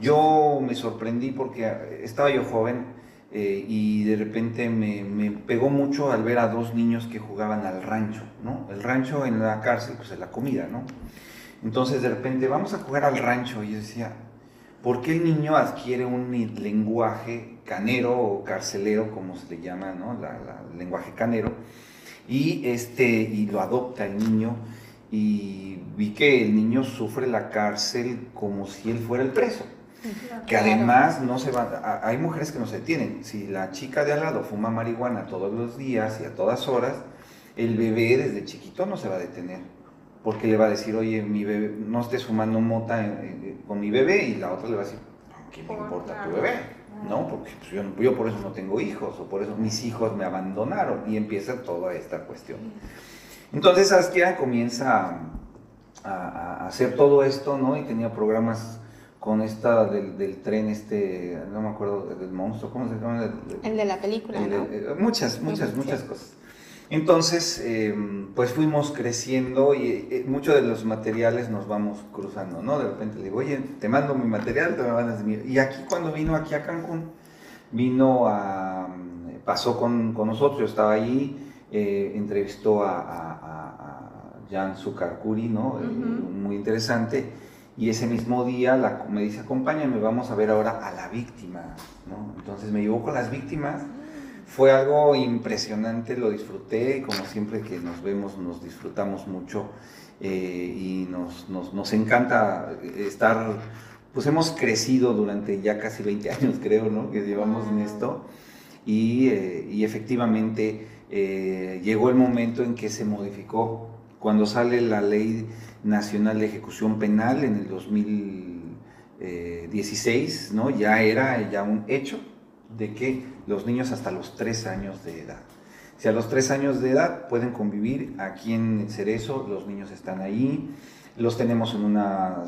yo me sorprendí porque eh, estaba yo joven eh, y de repente me, me pegó mucho al ver a dos niños que jugaban al rancho, ¿no? El rancho en la cárcel, pues es la comida, ¿no? Entonces de repente vamos a jugar al rancho y yo decía, ¿por qué el niño adquiere un lenguaje canero o carcelero, como se le llama, ¿no? La, la- el lenguaje canero, y, este, y lo adopta el niño y vi que el niño sufre la cárcel como si él fuera el preso. Que además no se van, hay mujeres que no se detienen. Si la chica de al lado fuma marihuana todos los días y a todas horas, el bebé desde chiquito no se va a detener. Porque le va a decir, oye, mi bebé, no estés fumando mota eh, eh, con mi bebé, y la otra le va a decir, ¿qué me Por importa tu bebé? ¿No? Porque pues, yo, no- yo por eso no tengo hijos, o por eso mis hijos me abandonaron, y empieza toda esta cuestión. Entonces Saskia comienza a, a- a hacer todo esto, ¿no? Y tenía programas con esta del, del tren, este, no me acuerdo, del monstruo, ¿cómo se llama? El- de la película, el- ¿no? eh, muchas, muchas, Sí. muchas cosas. Entonces, eh, pues fuimos creciendo y eh, muchos de los materiales nos vamos cruzando, ¿no? De repente le digo, oye, te mando mi material, te me mandas mi... Y aquí cuando vino aquí a Cancún, vino a... pasó con, con nosotros, yo estaba allí, eh, entrevistó a, a, a- a Jan Sukarkuri, ¿no? Eh, muy interesante. Y ese mismo día la, me dice, acompáñame, vamos a ver ahora a la víctima, ¿no? Entonces me llevó con las víctimas. Fue algo impresionante, lo disfruté, como siempre que nos vemos nos disfrutamos mucho eh, y nos, nos, nos encanta estar, pues hemos crecido durante ya casi 20 años creo, ¿no? Que llevamos en esto y, eh, y efectivamente eh, llegó el momento en que se modificó cuando sale la Ley Nacional de Ejecución Penal en el 2016, ¿no? Ya era ya un hecho de que los niños hasta los 3 años de edad. Si a los 3 años de edad pueden convivir aquí en Cerezo, los niños están ahí, los tenemos en una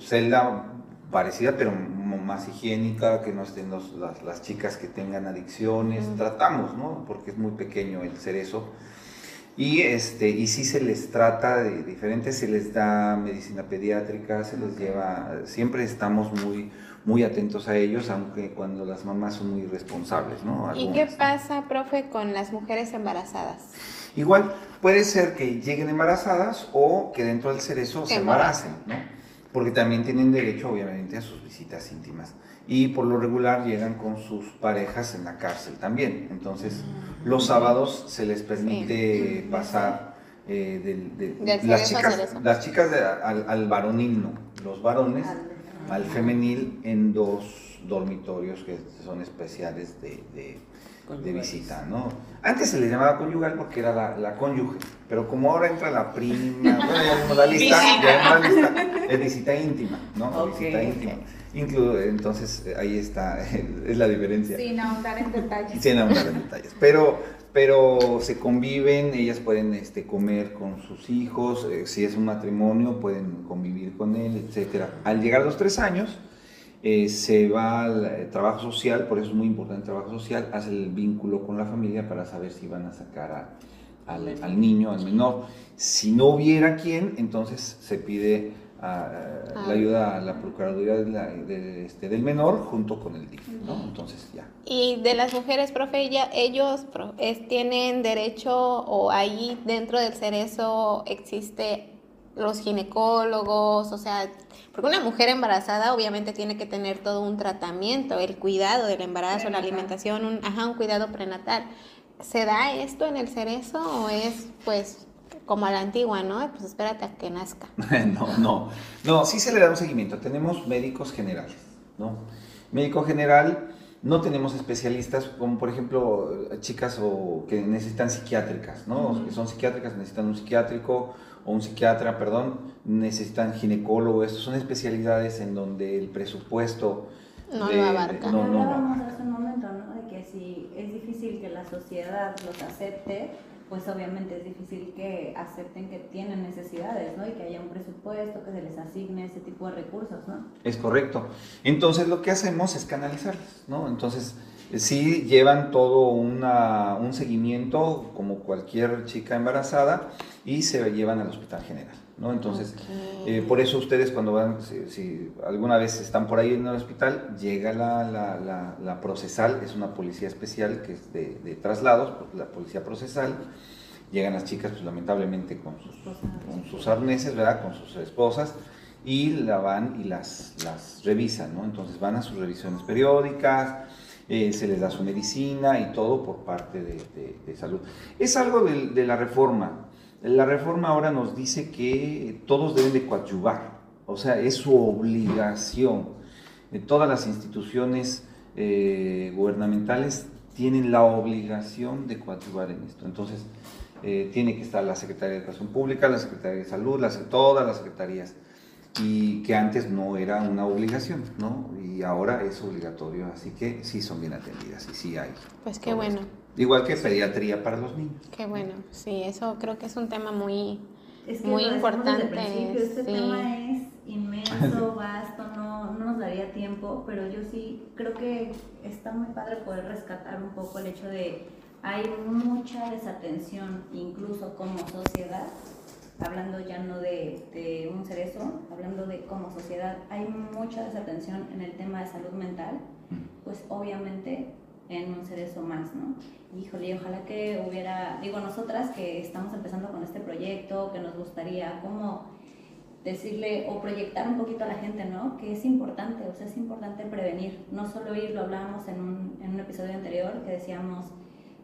celda parecida, pero más higiénica, que no estén los- las, las chicas que tengan adicciones, Mm. tratamos, ¿no? Porque es muy pequeño el Cerezo. Y, este, y sí se les trata de diferente, se les da medicina pediátrica, se les lleva, siempre estamos muy, muy atentos a ellos, aunque cuando las mamás son muy responsables, ¿no? ¿Y qué pasa, profe, con las mujeres embarazadas? Igual puede ser que lleguen embarazadas o que dentro del cerezo se embaracen, ¿no? Porque también tienen derecho, obviamente, a sus visitas íntimas. Y por lo regular llegan con sus parejas en la cárcel también. Entonces, los sábados se les permite pasar eh, del- de, Del las chicas, las chicas de- al, al varonil no, los varones al femenil en dos dormitorios que son especiales de, de- de visita, ¿no? Antes se le llamaba conyugal porque era la, la cónyuge, pero como ahora entra la prima, bueno, ya la lista, ya la lista, es visita íntima, ¿no? Visita íntima. Inclu- entonces ahí está, es la diferencia. Sin ahondar en detalles. Sin ahondar en detalles. Pero, pero se conviven, ellas pueden este, comer con sus hijos, eh, si es un matrimonio pueden convivir con él, etcétera. Al llegar a los tres años, eh, se va al eh, trabajo social, por eso es muy importante el trabajo social, hace el vínculo con la familia para saber si van a sacar al, al niño, al menor. Si no hubiera quien, entonces se pide ah, la ayuda a la Procuraduría de la- de- este, del menor junto con el DIF, ¿no? Entonces ya. Y de las mujeres, profe, ya ellos es- tienen derecho o ahí dentro del cerezo existe los ginecólogos, o sea, porque una mujer embarazada obviamente tiene que tener todo un tratamiento, el cuidado del embarazo, la alimentación, un, ajá, un cuidado prenatal. ¿Se da esto en el cerezo o es pues como a la antigua, no? Pues espérate a que nazca. no, no. No, sí se le da un seguimiento. Tenemos médicos generales, ¿no? Médico general, no tenemos especialistas como por ejemplo chicas o que necesitan psiquiátricas, ¿no? Que son psiquiátricas, necesitan un psiquiátrico o un psiquiatra, perdón, necesitan ginecólogo. Estas son especialidades en donde el presupuesto No de- lo abarca. no, no, hace un momento, ¿no? De que si es difícil que la sociedad los acepte, pues obviamente es difícil que acepten que tienen necesidades, ¿no? Y que haya un presupuesto, que se les asigne ese tipo de recursos, ¿no? Es correcto. Entonces lo que hacemos es canalizarlas, ¿no? Entonces eh, sí llevan todo una- un seguimiento como cualquier chica embarazada y se llevan al hospital general, ¿no? Entonces eh, por eso ustedes cuando van, si, si alguna vez están por ahí en el hospital, llega la, la, la- la procesal, es una policía especial que es de, de traslados, la policía procesal. Llegan las chicas, pues lamentablemente con sus, con sus arneses, ¿verdad? Con sus esposas y la van y las, las revisan, ¿no? Entonces van a sus revisiones periódicas, eh, se les da su medicina y todo por parte de, de- de salud. Es algo de, de la reforma. La reforma ahora nos dice que todos deben de coadyuvar, o sea, es su obligación. Eh, todas las instituciones eh, gubernamentales tienen la obligación de coadyuvar en esto. Entonces, eh, tiene que estar la Secretaría de Educación Pública, la Secretaría de Salud, las, todas las secretarías, y que antes no era una obligación, ¿no? Y ahora es obligatorio, así que sí son bien atendidas y sí hay. Pues qué bueno, esto. Igual que pediatría para los niños. qué bueno. Sí, eso creo que es un tema muy... Es Muy desde el importante, principio, este sí. tema es inmenso, vasto, no, no nos daría tiempo, pero yo sí creo que está muy padre poder rescatar un poco el hecho de hay mucha desatención, incluso como sociedad, hablando ya no de, de un cerezo, hablando de como sociedad, hay mucha desatención en el tema de salud mental, pues obviamente en un cerezo más, ¿no? Híjole, ojalá que hubiera, digo, nosotras que estamos empezando con este proyecto, que nos gustaría como decirle o proyectar un poquito a la gente, ¿no? Que es importante, o sea, es importante prevenir, no solo ir, lo hablábamos en un, en un episodio anterior, que decíamos,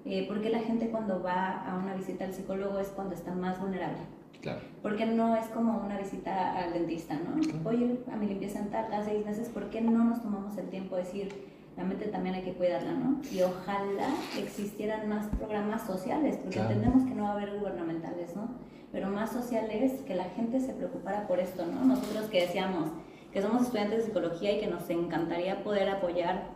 eh, ¿por qué la gente cuando va a una visita al psicólogo es cuando está más vulnerable? Claro. Porque no es como una visita al dentista, ¿no? Voy a ir a mi limpieza dental cada seis meses, ¿por qué no nos tomamos el tiempo de decir, la mente también hay que cuidarla, ¿no? Y ojalá existieran más programas sociales, porque Claro. entendemos que no va a haber gubernamentales, ¿no? Pero más sociales, que la gente se preocupara por esto, ¿no? Nosotros que decíamos que somos estudiantes de psicología y que nos encantaría poder apoyar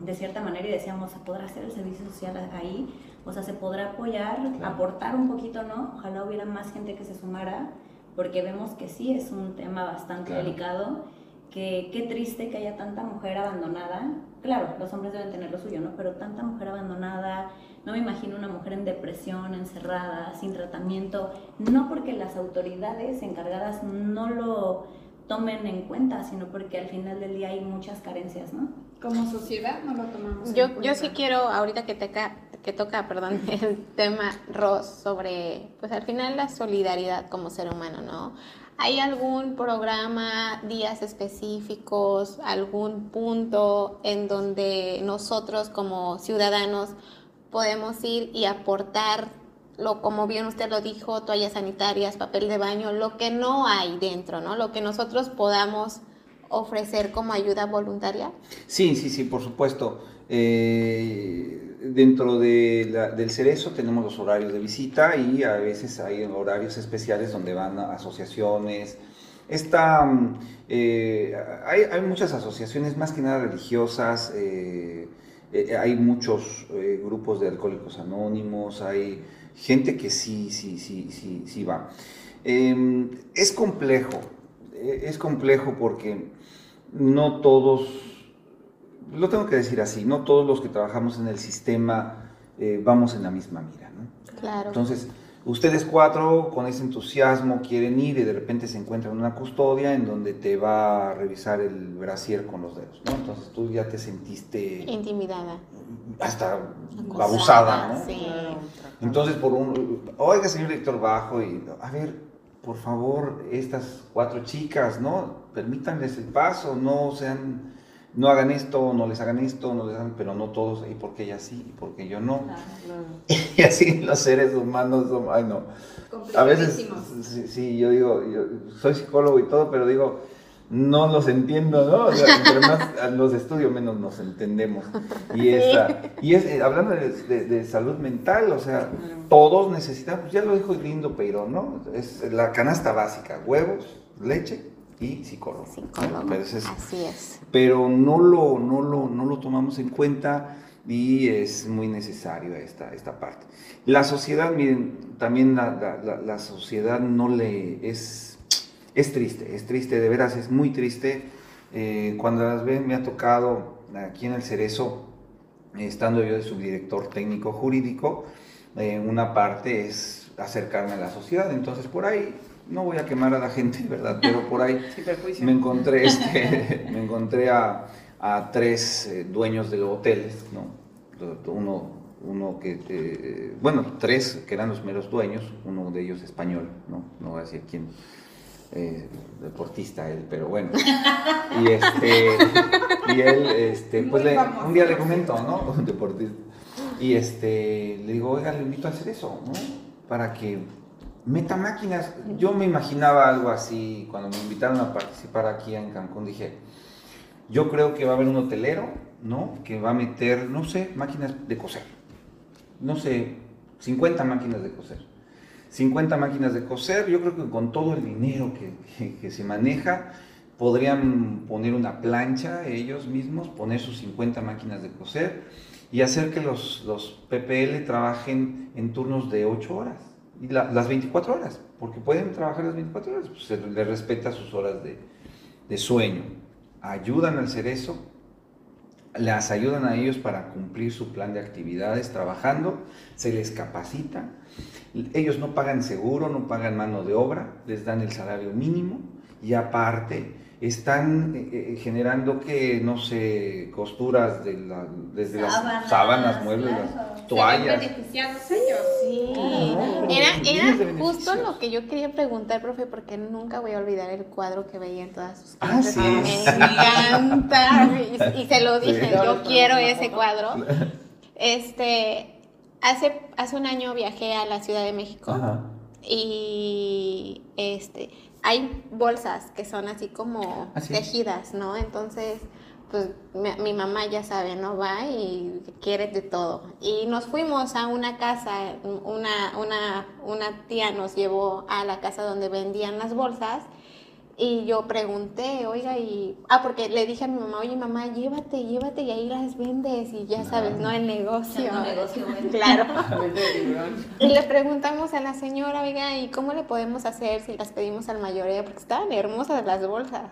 de cierta manera y decíamos, ¿se podrá hacer el servicio social ahí? O sea, ¿se podrá apoyar, Claro. aportar un poquito, ¿no? Ojalá hubiera más gente que se sumara, porque vemos que sí es un tema bastante Claro. delicado que qué triste que haya tanta mujer abandonada. Claro, los hombres deben tener lo suyo, ¿no? Pero tanta mujer abandonada, no me imagino una mujer en depresión, encerrada, sin tratamiento, no porque las autoridades encargadas no lo tomen en cuenta, sino porque al final del día hay muchas carencias, ¿no? Como sociedad no lo tomamos. Yo, en yo cuenta. sí quiero, ahorita que, toca que toca, perdón, el tema Ross sobre, pues al final la solidaridad como ser humano, ¿no? ¿Hay algún programa, días específicos, algún punto en donde nosotros como ciudadanos podemos ir y aportar, lo, como bien usted lo dijo, toallas sanitarias, papel de baño, lo que no hay dentro, ¿no? Lo que nosotros podamos ofrecer como ayuda voluntaria? Sí, sí, sí, por supuesto. Eh, dentro del Cerezo tenemos los horarios de visita y a veces hay horarios especiales donde van asociaciones. Está, mm, eh, hay, muchas asociaciones, más que nada religiosas, eh, eh, hay muchos grupos de alcohólicos anónimos, hay gente que sí, sí, sí, sí, sí va. Eh, es complejo, es complejo porque no todos, lo tengo que decir así, no todos los que trabajamos en el sistema eh, vamos en la misma mira, ¿no? Claro. Entonces, ustedes cuatro con ese entusiasmo quieren ir y de repente se encuentran en una custodia en donde te va a revisar el brasier con los dedos, ¿no? Entonces tú ya te sentiste Intimidada. hasta abusada, ¿no? Sí. Entonces, por un, oiga, señor director bajo, y a ver, por favor, estas cuatro chicas, ¿no? Permítanles el paso, no sean, no hagan esto, no les hagan esto, no les hagan, pero no todos, y porque ella sí, y porque yo no. Y así los seres humanos son, ay no. A veces, sí, sí, yo digo, yo soy psicólogo y todo, pero digo, no los entiendo, ¿no? O sea, entre más los estudio, menos nos entendemos. Y, esta, y es, eh, hablando de, de- de salud mental, o sea, todos necesitan, pues ya lo dijo lindo Peirón, ¿no? Es la canasta básica, huevos, leche y psicólogo. Psicólogo. Pero ese es- Así es. pero no lo, no lo, no lo tomamos en cuenta y es muy necesario esta, esta parte. La sociedad, miren, también la, la- la- la sociedad no le es, es triste, es triste, de veras, es muy triste. Eh, cuando las ven, me ha tocado aquí en el Cerezo, estando yo de subdirector técnico jurídico, eh, una parte es acercarme a la sociedad, entonces por ahí no voy a quemar a la gente, ¿verdad? Pero por ahí me encontré, este, me encontré a, a tres eh, dueños de hoteles, ¿no? Uno, uno que, eh, bueno, tres que eran los meros dueños, uno de ellos español, ¿no? No voy a decir quién, eh, deportista él, pero bueno. Y este, y él, este, pues le- un día le comento, ¿no? Un deportista. Y este, le digo, oiga, le invito a hacer eso, ¿no? Para que meta máquinas. Yo me imaginaba algo así cuando me invitaron a participar aquí en Cancún. Dije, yo creo que va a haber un hotelero, ¿no? Que va a meter, no sé, máquinas de coser. No sé, 50 máquinas de coser. 50 máquinas de coser, yo creo que con todo el dinero que se maneja, podrían poner una plancha ellos mismos, poner sus 50 máquinas de coser y hacer que los, los PPL trabajen en turnos de 8 horas, y la- las 24 horas, porque pueden trabajar las 24 horas, pues se les respeta sus horas de, de sueño. Ayudan al cerezo, las ayudan a ellos para cumplir su plan de actividades trabajando, se les capacita, ellos no pagan seguro, no pagan mano de obra, les dan el salario mínimo y aparte están eh, eh, generando que, no sé, costuras de la- desde las Sábanas, muebles, claro. las toallas. beneficiados ellos. Sí, era, era justo lo que yo quería preguntar, profe, porque nunca voy a olvidar el cuadro que veía en todas sus Ah, clases. sí. Me encanta. Y, y se lo Sí. dije, yo quiero ese cuadro. Este, hace, hace un año viajé a la Ciudad de México Ajá. y este hay bolsas que son así como Así. tejidas, ¿no? Entonces, pues mi, mi mamá ya sabe, ¿no? Va y quiere de todo. Y nos fuimos a una casa, una, una, una tía nos llevó a la casa donde vendían las bolsas y yo pregunté, oiga, y... Ah, porque le dije a mi mamá, oye, mamá, llévate, llévate y ahí las vendes y ya sabes, ¿no? El negocio. Echando negocio, güey. Claro. Y le preguntamos a la señora, oiga, ¿y cómo le podemos hacer si las pedimos al mayoreo? Porque estaban hermosas las bolsas.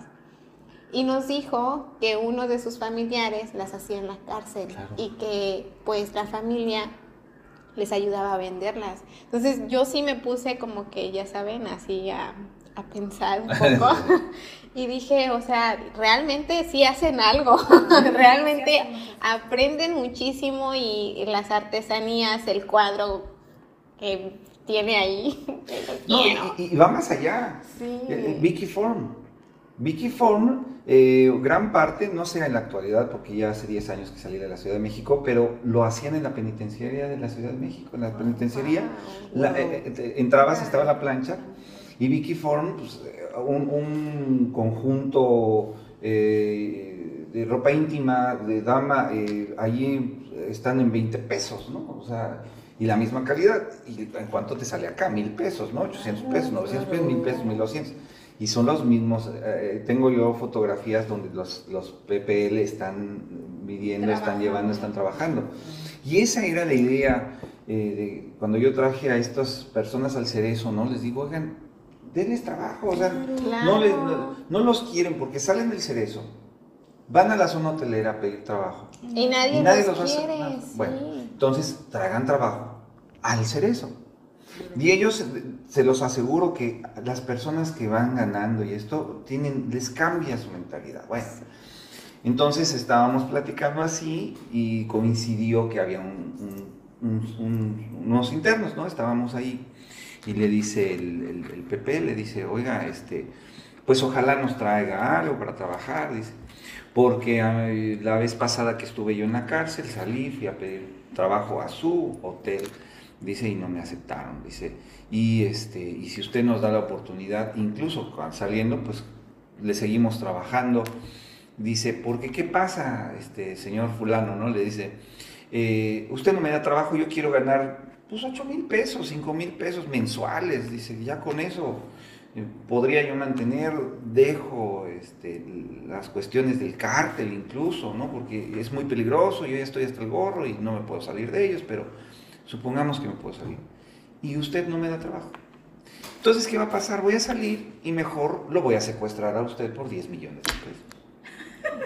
y nos dijo que uno de sus familiares las hacía en la cárcel Claro. y que pues la familia les ayudaba a venderlas. Entonces yo sí me puse como que, ya saben, así a, a pensar un poco y dije, o sea, realmente sí hacen algo, realmente aprenden muchísimo y las artesanías, el cuadro que tiene ahí, No, y, y va más allá. Sí. Eh, eh, Vicky Form. Vicky Form, eh, gran parte, no sé en la actualidad, porque ya hace 10 años que salí de la Ciudad de México, pero lo hacían en la penitenciaría de la Ciudad de México. En la penitenciaría Wow. la- eh, eh, entrabas, estaba la plancha, y Vicky Form, pues, eh, un, un conjunto eh, de ropa íntima, de dama, eh, allí están en 20 pesos, ¿no? O sea, y la misma calidad. ¿Y en cuánto te sale acá? Mil pesos, ¿no? 800 pesos, 900 pesos, mil pesos, 1200. Y son los mismos. eh, tengo yo fotografías donde los, los PPL están midiendo, están llevando, están trabajando. Y esa era la idea eh, de cuando yo traje a estas personas al cerezo, ¿no? Les digo, oigan, denles trabajo, o sea, Claro. no, les- no- no los quieren porque salen del cerezo, van a la zona hotelera a pedir trabajo. Y nadie, Y nadie los quiere, sí. Bueno, entonces tragan trabajo al cerezo. Y ellos, se los aseguro que las personas que van ganando y esto, tienen, les cambia su mentalidad. Bueno, entonces estábamos platicando así y coincidió que había un- un- un- un- unos internos, ¿no? Estábamos ahí y le dice el, el, PP, le dice, oiga, este, pues ojalá nos traiga algo para trabajar, dice, porque ay, la vez pasada que estuve yo en la cárcel, salí, fui a pedir trabajo a su hotel, dice, y no me aceptaron, dice, y, este, y si usted nos da la oportunidad, incluso saliendo, pues le seguimos trabajando, dice, porque qué pasa, este señor fulano, ¿no? Le dice, eh, usted no me da trabajo, yo quiero ganar pues 8 mil pesos, 5 mil pesos mensuales, dice, ya con eso eh, podría yo mantener, dejo este, las cuestiones del cártel incluso, ¿no? Porque es muy peligroso, yo ya estoy hasta el gorro y no me puedo salir de ellos, pero supongamos que me puedo salir. Y usted no me da trabajo. Entonces, ¿qué va a pasar? Voy a salir y mejor lo voy a secuestrar a usted por 10 millones de pesos.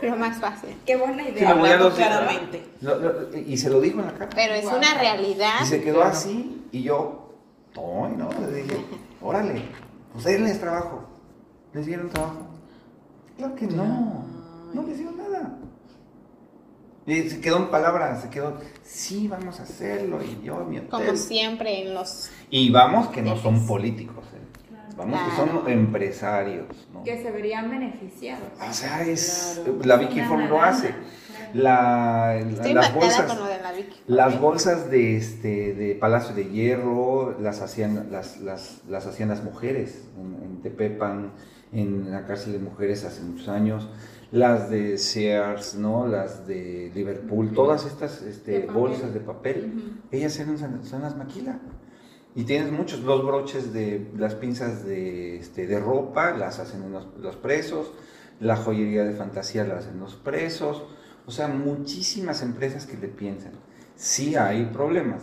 Lo más fácil. Qué buena Sí, idea. lo los- claramente. Lo- lo- y se lo dijo en la cara. Pero es una realidad. Y se quedó así, y yo, "Toy", ¿no? Le dije, órale, pues denles trabajo. ¿Les dieron trabajo? Claro que no, no les dieron nada. Y se quedó en palabras, se quedó, sí, vamos a hacerlo, y yo, mi hotel. Como siempre en los... Y vamos que no son políticos, vamos que son empresarios, ¿no? Que se verían beneficiados. O sea, es, Claro. la Vicky Ford lo hace. La, Estoy las bolsas, con lo de la Vicky. Las bolsas de, este, de Palacio de Hierro las hacían las, las, las hacían las mujeres en, en Tepepan, en la cárcel de mujeres hace muchos años. Las de Sears, ¿no? las de Liverpool, todas estas este, De bolsas de papel, ellas eran, las maquila. Y tienes muchos, los broches de las pinzas de, este, de ropa, las hacen en los, los presos, la joyería de fantasía la hacen los presos, o sea, muchísimas empresas que le piensan. Sí hay problemas,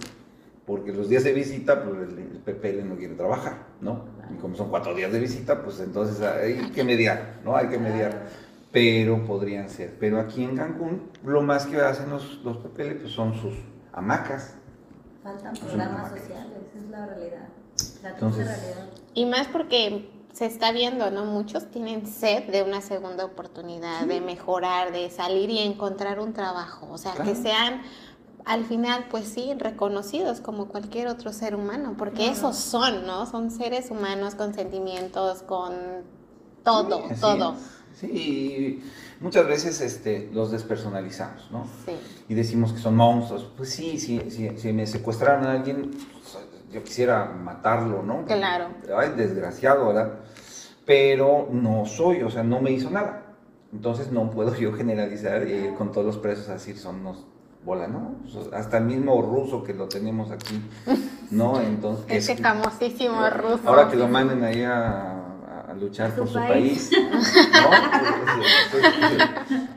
porque los días de visita, pues el, el PPL no quiere trabajar, ¿no? Y como son cuatro días de visita, pues entonces hay que mediar, ¿no? Hay que mediar. Pero podrían ser. Pero aquí en Cancún, lo más que hacen los, los PPL, pues son sus hamacas, Faltan Es una programas sociales, esa es la realidad. La triste Entonces- realidad. Y más porque se está viendo, ¿no? Muchos tienen sed de una segunda oportunidad, de mejorar, de salir y encontrar un trabajo. O sea, que sean al final, pues sí, reconocidos como cualquier otro ser humano, porque Claro. esos son, ¿no? Son seres humanos con sentimientos, con todo, Sí, todo. es. Sí, y muchas veces este, los despersonalizamos, ¿no? Sí. Y decimos que son monstruos. Pues sí, si, si, si me secuestraron a alguien, pues, yo quisiera matarlo, ¿no? Claro. Ay, desgraciado, ¿verdad? Pero no soy, o sea, no me hizo nada. Entonces no puedo yo generalizar y ir con todos los presos a decir son unos bola, ¿no? Hasta el mismo ruso que lo tenemos aquí, ¿no? Entonces, Ese es- famosísimo ruso. Ahora que lo manden ahí a luchar Su por su país. país, ¿no?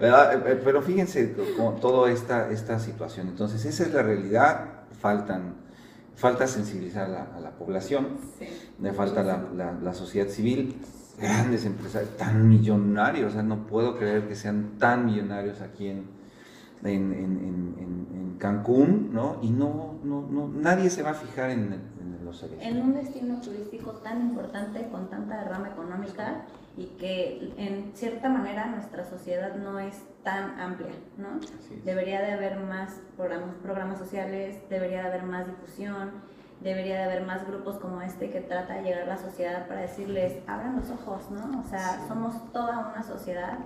¿Verdad? Eh, Pero fíjense con toda esta, esta situación. Entonces, esa es la realidad. Faltan, falta sensibilizar a la, a la población, Sí. le falta la, la- la sociedad civil. grandes empresarios, tan millonarios, o sea, no puedo creer que sean tan millonarios aquí en, en, en, en Cancún, ¿no? Y no, no, no, nadie se va a fijar en, los cerezos. En un destino turístico tan importante, con tanta derrama económica, y que en cierta manera nuestra sociedad no es tan amplia, ¿no? Debería de haber más programas, programas sociales, debería de haber más difusión, debería de haber más grupos como este que trata de llegar a la sociedad para decirles, abran los ojos, ¿no? O sea, somos toda una sociedad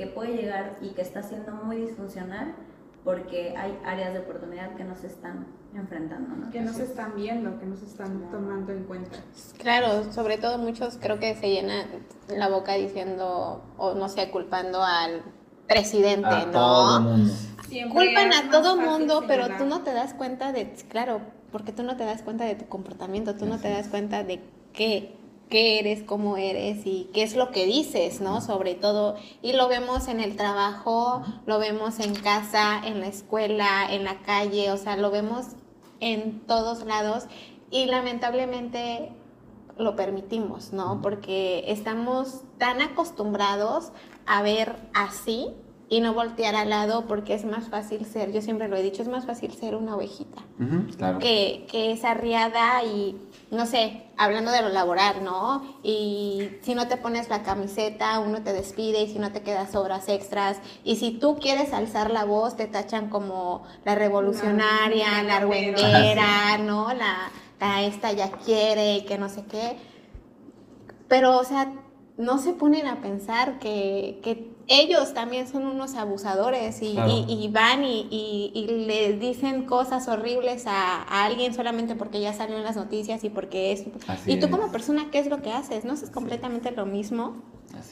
que puede llegar y que está siendo muy disfuncional porque hay áreas de oportunidad que nos están enfrentando, ¿no? Que no se están viendo, que no se están tomando en cuenta. Claro, sobre todo muchos creo que se llenan la boca diciendo, o no sé, culpando al presidente, a ¿no? Todo mundo. Culpan a todo mundo, pero tú no te das cuenta de, claro, porque tú no te das cuenta de tu comportamiento, tú no te das cuenta de qué qué eres, cómo eres y qué es lo que dices, ¿no? Sobre todo, y lo vemos en el trabajo, lo vemos en casa, en la escuela, en la calle, o sea, lo vemos en todos lados y lamentablemente lo permitimos, ¿no? Porque estamos tan acostumbrados a ver así y no voltear al lado porque es más fácil ser, yo siempre lo he dicho, es más fácil ser una ovejita que, que es arriada y, no sé, hablando de lo laboral, ¿no? Y si no te pones la camiseta, uno te despide y si no te quedas horas extras. Y si tú quieres alzar la voz, te tachan como la revolucionaria, la argüendera, ¿no? La, la esta ya quiere y que no sé qué. Pero, o sea, no se ponen a pensar que, que ellos también son unos abusadores y, y, van y, y, le dicen cosas horribles a, alguien solamente porque ya salió en las noticias y porque es... y tú como persona, ¿qué es lo que haces? ¿No haces completamente lo mismo?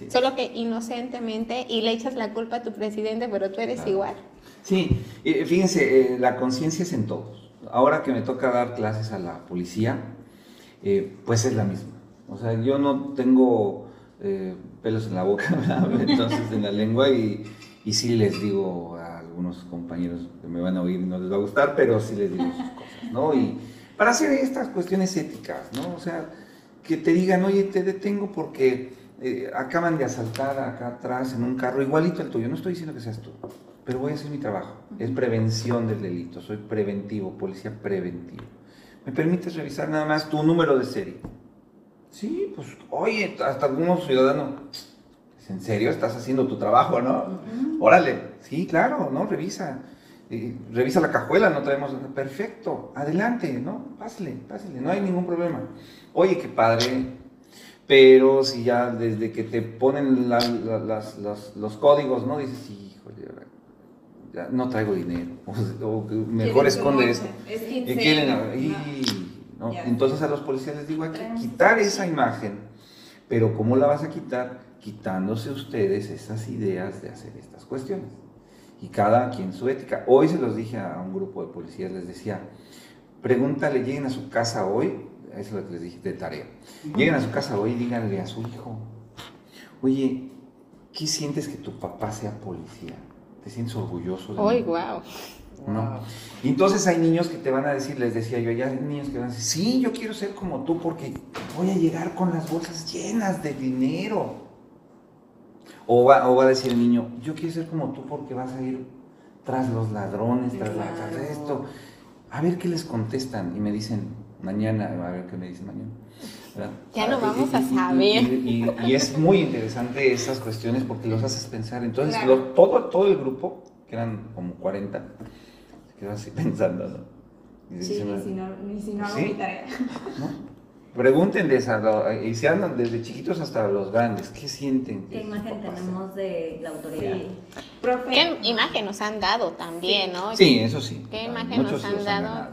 Solo que inocentemente y le echas la culpa a tu presidente, pero tú eres igual. Sí, fíjense, eh, la conciencia es en todos. Ahora que me toca dar clases a la policía, eh, pues es la misma. O sea, yo no tengo eh, pelos en la boca, entonces en la lengua y, y sí les digo a algunos compañeros que me van a oír y no les va a gustar, pero sí les digo sus cosas, ¿no? Y para hacer estas cuestiones éticas, ¿no? O sea, que te digan, oye, te detengo porque eh, acaban de asaltar acá atrás en un carro igualito al tuyo, no estoy diciendo que seas tú, pero voy a hacer mi trabajo, es prevención del delito, soy preventivo, policía preventivo. ¿Me permites revisar nada más tu número de serie? Sí, pues, oye, hasta algunos ciudadanos, ¿en serio estás haciendo tu trabajo, no? Órale, sí, claro, ¿no? Revisa. revisa la cajuela, no traemos. Perfecto, adelante, ¿no? Pásale, pásale, no hay ningún problema. Oye, qué padre. Pero si ya desde que te ponen los, códigos, ¿no? Dices, híjole, ya no traigo dinero. O, mejor esconde eso. Es y, entonces a los policías les digo, hay que quitar esa imagen, pero ¿cómo la vas a quitar? Quitándose ustedes esas ideas de hacer estas cuestiones. Y cada quien su ética. Hoy se los dije a un grupo de policías, les decía, pregúntale, lleguen a su casa hoy, eso es lo que les dije de tarea, lleguen a su casa hoy y díganle a su hijo, oye, ¿qué sientes que tu papá sea policía? ¿Te sientes orgulloso de Hoy, wow. ¿No? Entonces hay niños que te van a decir, les decía yo, ya hay niños que van a decir, sí, yo quiero ser como tú porque voy a llegar con las bolsas llenas de dinero. O va, a decir el niño, yo quiero ser como tú porque vas a ir tras los ladrones, tras, la, esto. A ver qué les contestan y me dicen mañana, a ver qué me dicen mañana. Ya lo ah, vamos a saber. Y, es muy interesante esas cuestiones porque los haces pensar. Entonces, todo, todo el grupo, que eran como 40, quedo así pensando, ¿no? sí, ni si no, ni si no hago mi tarea. ¿No? Pregúntenles, a, y se andan desde chiquitos hasta los grandes, ¿qué sienten? ¿Qué imagen tenemos de la autoridad? ¿Qué imagen nos han dado también, no? Sí, eso sí. ¿Qué imagen nos han dado?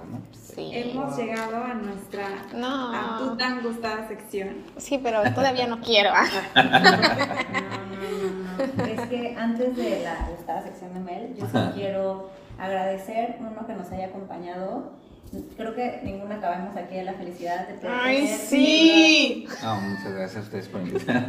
sí. Hemos llegado a nuestra no. a tu tan gustada sección. Sí, pero todavía no quiero. no, no, no, no, Es que antes de la gustada sección de Mel, yo sí quiero agradecer uno que nos haya acompañado. Creo que ninguna acabamos aquí de la felicidad de poder ¡Ay, sí! No, muchas gracias a ustedes por invitarme.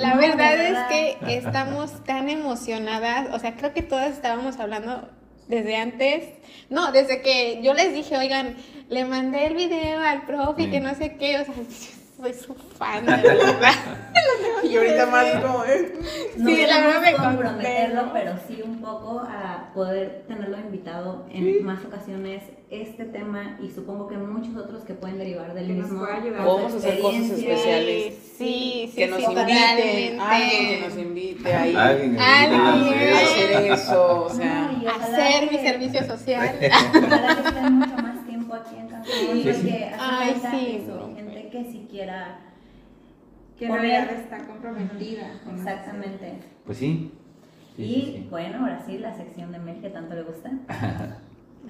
La verdad es que estamos tan emocionadas, o sea, creo que todas estábamos hablando desde antes, no, desde que yo les dije, oigan, le mandé el video al profe y que no sé qué, o sea, soy su fan, de verdad. Y ahorita más como, eh, No Sí, la verdad me comprometerlo, pero sí un poco a poder tenerlo invitado en más ocasiones este tema y supongo que muchos otros que pueden derivar del Que mismo. a hacer cosas especiales. Sí, sí, que nos sí, totalmente. alguien que nos invite ahí Alguien que Alguien. nos a invite a hacer eso, o sea, Ay, ojalá Hacer mi que- servicio social. Ojalá que estén mucho más tiempo aquí en Cancún, Sí, sí. porque hace Ay, falta sí, eso, no. Que siquiera que en realidad está comprometida. con Exactamente. Pues sí. Sí, y sí, sí. bueno, ahora sí, la sección de Mel que tanto le gusta.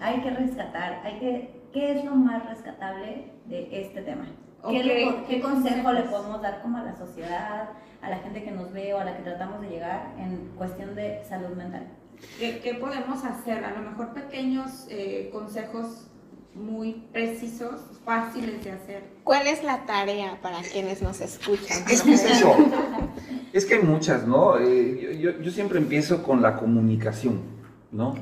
hay que rescatar, hay que, ¿qué es lo más rescatable de este tema? ¿O ¿Qué, le- consejo le podemos dar como a la sociedad, a la gente que nos ve o a la que tratamos de llegar en cuestión de salud mental? ¿Qué, qué podemos hacer? A lo mejor pequeños eh, consejos muy precisos, fáciles de hacer. ¿Cuál es la tarea para quienes nos escuchan? Es que es eso. Es que hay muchas, ¿no? Eh, yo, yo- yo siempre empiezo con la comunicación, ¿no?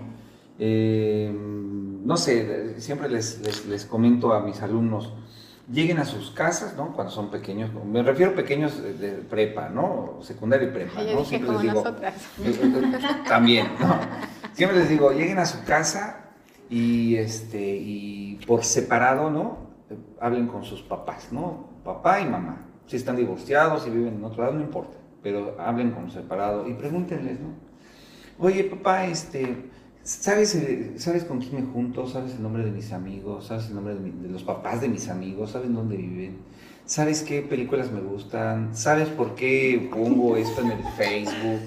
Eh, no sé, siempre les, les- les comento a mis alumnos, lleguen a sus casas, ¿no? Cuando son pequeños, me refiero a pequeños de, prepa, ¿no? Secundaria y prepa, Ay, ¿no? Siempre les digo, nosotras. eh, también, ¿no? Siempre les digo, lleguen a su casa y, este, y por separado, ¿no? Hablen con sus papás, ¿no? Papá y mamá. Si están divorciados, si viven en otro lado, no importa. Pero hablen con separado y pregúntenles, ¿no? Oye, papá, este, ¿sabes, eh, ¿sabes con quién me junto? ¿Sabes el nombre de mis amigos? ¿Sabes el nombre de, mi- de los papás de mis amigos? ¿Sabes dónde viven? ¿Sabes qué películas me gustan? ¿Sabes por qué pongo esto en el Facebook?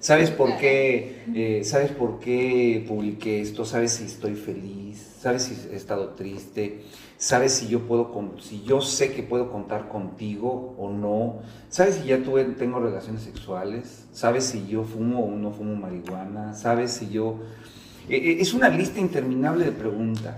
¿Sabes por qué, eh, ¿sabes por qué publiqué esto? ¿Sabes si estoy feliz? ¿Sabes si he estado triste? ¿Sabes si yo puedo, con- si yo sé que puedo contar contigo o no? ¿Sabes si ya tuve, tengo relaciones sexuales? ¿Sabes si yo fumo o no fumo marihuana? ¿Sabes si yo... Eh, eh, es una lista interminable de preguntas.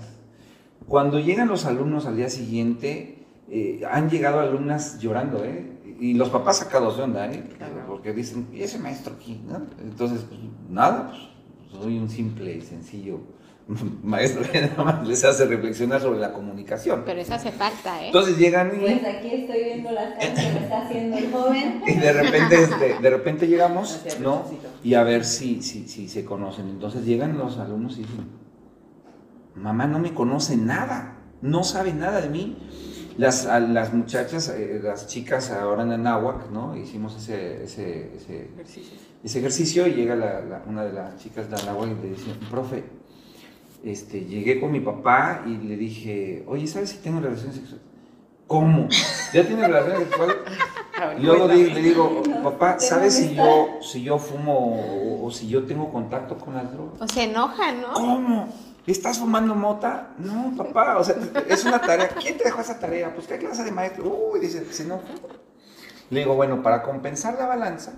Cuando llegan los alumnos al día siguiente, eh, han llegado alumnas llorando, ¿eh? Y los papás sacados de onda, ¿eh? Porque dicen, ¿y ese maestro aquí? ¿no? Entonces, pues, nada, pues, soy un simple y sencillo maestro que nada más les hace reflexionar sobre la comunicación. Pero eso hace falta, ¿eh? Entonces llegan y... Pues aquí estoy viendo las cosas que me está haciendo el joven. Y de repente, este, de repente llegamos, ¿no? Y a ver si, si, si se conocen. Entonces llegan los alumnos y dicen, mamá no me conoce nada, no sabe nada de mí. Las, a las muchachas, eh, las chicas ahora en Anáhuac, ¿no? Hicimos ese, ese, ese, ejercicios. ese ejercicio y llega la- la- una de las chicas de Anáhuac y le dice, profe, este, llegué con mi papá y le dije, oye, ¿sabes si tengo relaciones sexuales? ¿Cómo? ¿Ya tiene relaciones sexuales? Y luego le digo, papá, ¿De ¿sabes si yo, si yo fumo o, o si yo tengo contacto con las drogas? O se enoja, ¿no? ¿Cómo? ¿Estás fumando mota? No, papá, o sea, es una tarea. ¿Quién te dejó esa tarea? Pues, ¿qué clase de maestro? Uy, dice, se enoja. Le digo, bueno, para compensar la balanza,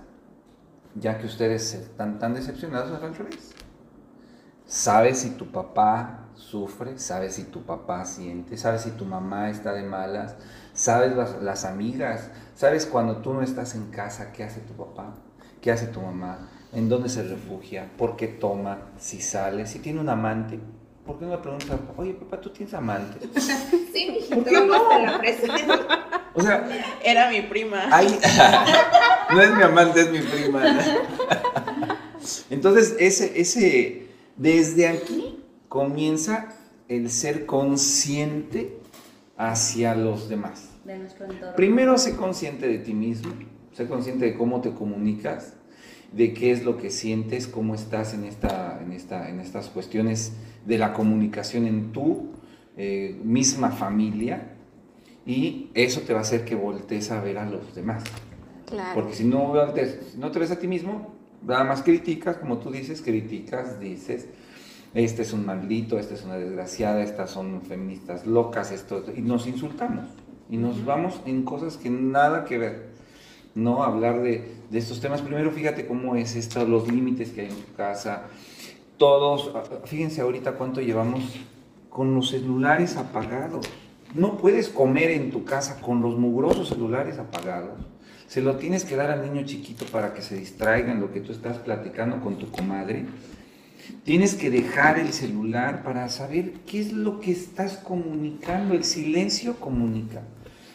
ya que ustedes están tan decepcionados, al revés. ¿Sabes si tu papá sufre? ¿Sabes si tu papá siente? ¿Sabes si tu mamá está de malas? ¿Sabes las, las amigas? ¿Sabes cuando tú no estás en casa qué hace tu papá? ¿Qué hace tu mamá? ¿En dónde se refugia? ¿Por qué toma? ¿Si sale? ¿Si tiene un amante? ¿Por qué no le preguntas, oye papá, tú tienes amante? Sí, mijito, vamos, te la presento. O sea, Era mi prima. Ay, no es mi amante, es mi prima. Entonces, ese, ese, desde aquí comienza el ser consciente hacia los demás. De nuestro entorno. Primero, sé consciente de ti mismo, sé consciente de cómo te comunicas, de qué es lo que sientes, cómo estás en, esta, en, esta, en estas cuestiones de la comunicación en tu eh, misma familia y eso te va a hacer que voltees a ver a los demás. Claro. Porque si no, si no te ves a ti mismo, nada más criticas, como tú dices, criticas, dices, este es un maldito, esta es una desgraciada, estas son feministas locas, esto, y nos insultamos. Y nos vamos en cosas que nada que ver. No hablar de, de estos temas. Primero, fíjate cómo es esto, los límites que hay en tu casa. Todos, fíjense ahorita cuánto llevamos con los celulares apagados. No puedes comer en tu casa con los mugrosos celulares apagados. Se lo tienes que dar al niño chiquito para que se distraiga en lo que tú estás platicando con tu comadre. Tienes que dejar el celular para saber qué es lo que estás comunicando. El silencio comunica.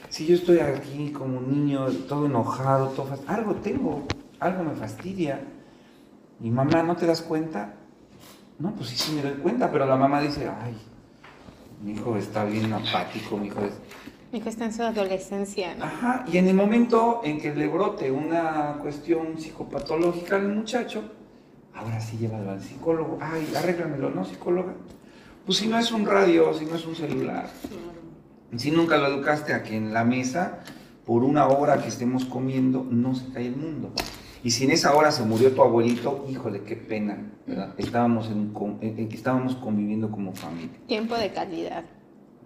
si yo estoy aquí como un niño, todo enojado, algo tengo, algo me fastidia. Y mamá, ¿no te das cuenta? No, pues sí, sí me doy cuenta, pero la mamá dice, ay, mi hijo está bien apático, mi hijo es... Mi hijo está en su adolescencia, ¿no? Ajá, y en el momento en que le brote una cuestión psicopatológica al muchacho, ahora sí llévalo al psicólogo. Ay, arréglamelo, ¿no, psicóloga? Pues si no es un radio, si no es un celular. Si nunca lo educaste a que en la mesa, por una hora que estemos comiendo, no se cae el mundo. Y si en esa hora se murió tu abuelito, híjole, qué pena, ¿verdad? Estábamos en, en- estábamos conviviendo como familia. Tiempo de calidad.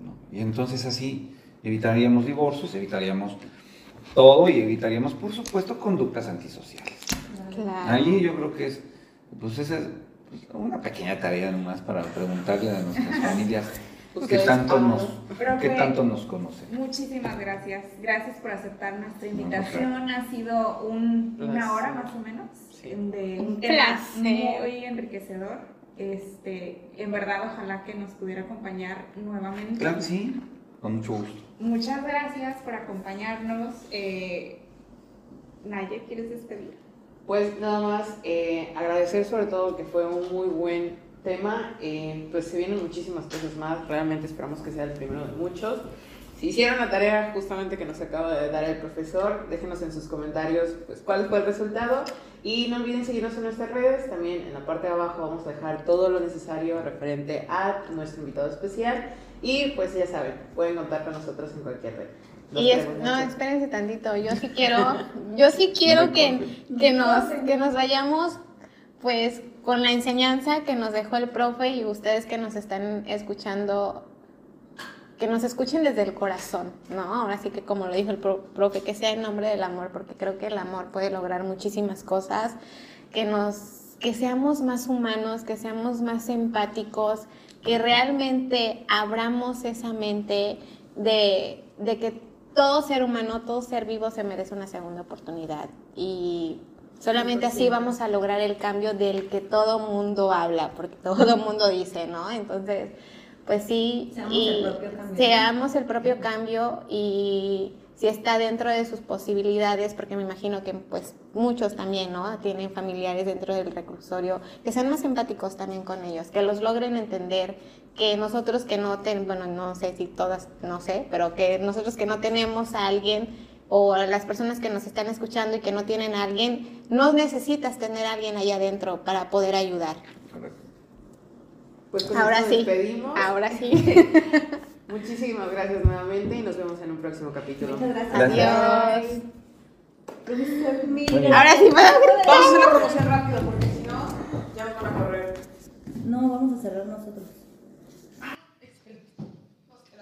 ¿no? Y entonces así evitaríamos divorcios, evitaríamos todo y evitaríamos, por supuesto, conductas antisociales. Claro. Ahí yo creo que es, pues esa es una pequeña tarea nomás para preguntarle a nuestras familias qué Ustedes, tanto ah, nos, Profe, tanto nos conocen. Muchísimas gracias. Gracias por aceptar nuestra No, no, invitación. Ha sido un- una hora más o menos Sí. de Un tema placer. muy enriquecedor. Este, en verdad, ojalá que nos pudiera acompañar nuevamente. Claro que sí, con mucho gusto. Muchas gracias por acompañarnos. Eh, Naye, ¿quieres despedir? Pues nada más eh, agradecer sobre todo que fue un muy buen tema. eh, pues se vienen muchísimas cosas más. Realmente esperamos que sea el primero de muchos. Si hicieron la tarea justamente que nos acaba de dar el profesor, déjenos en sus comentarios pues, cuál fue el resultado. Y no olviden seguirnos en nuestras redes. También en la parte de abajo vamos a dejar todo lo necesario referente a nuestro invitado especial. Y pues ya saben, pueden contar con nosotros en cualquier red. Y es, no, espérense tantito, yo sí quiero, yo sí quiero me que, que nos, que nos vayamos pues con la enseñanza que nos dejó el profe y ustedes que nos están escuchando, que nos escuchen desde el corazón, ¿no? Ahora sí que como lo dijo el pro- profe, que sea en nombre del amor, porque creo que el amor puede lograr muchísimas cosas, que nos, que seamos más humanos, que seamos más empáticos, que realmente abramos esa mente de, de que todo ser humano, todo ser vivo se merece una segunda oportunidad. Y solamente así vamos a lograr el cambio del que todo mundo habla, porque todo mundo dice, ¿no? Entonces, pues sí, Seamos y el propio cambio. seamos el propio cambio y si está dentro de sus posibilidades, porque me imagino que pues muchos también, ¿no? Tienen familiares dentro del reclusorio, que sean más empáticos también con ellos, que los logren entender, que nosotros que no tenemos, bueno, no sé si todas, no sé, pero que nosotros que no tenemos a alguien o a las personas que nos están escuchando y que no tienen a alguien, no necesitas tener a alguien allá adentro para poder ayudar. Correcto. Pues con Ahora esto sí, despedimos. ahora sí. Muchísimas gracias nuevamente y nos vemos en un próximo capítulo. Muchas gracias. Adiós. Bien. Ahora sí Vamos a hacer la promoción rápido porque si no, ya nos van a correr. No, vamos a cerrar nosotros. Qué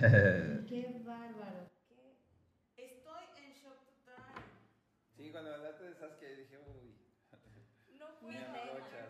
bárbaro. total. Sí,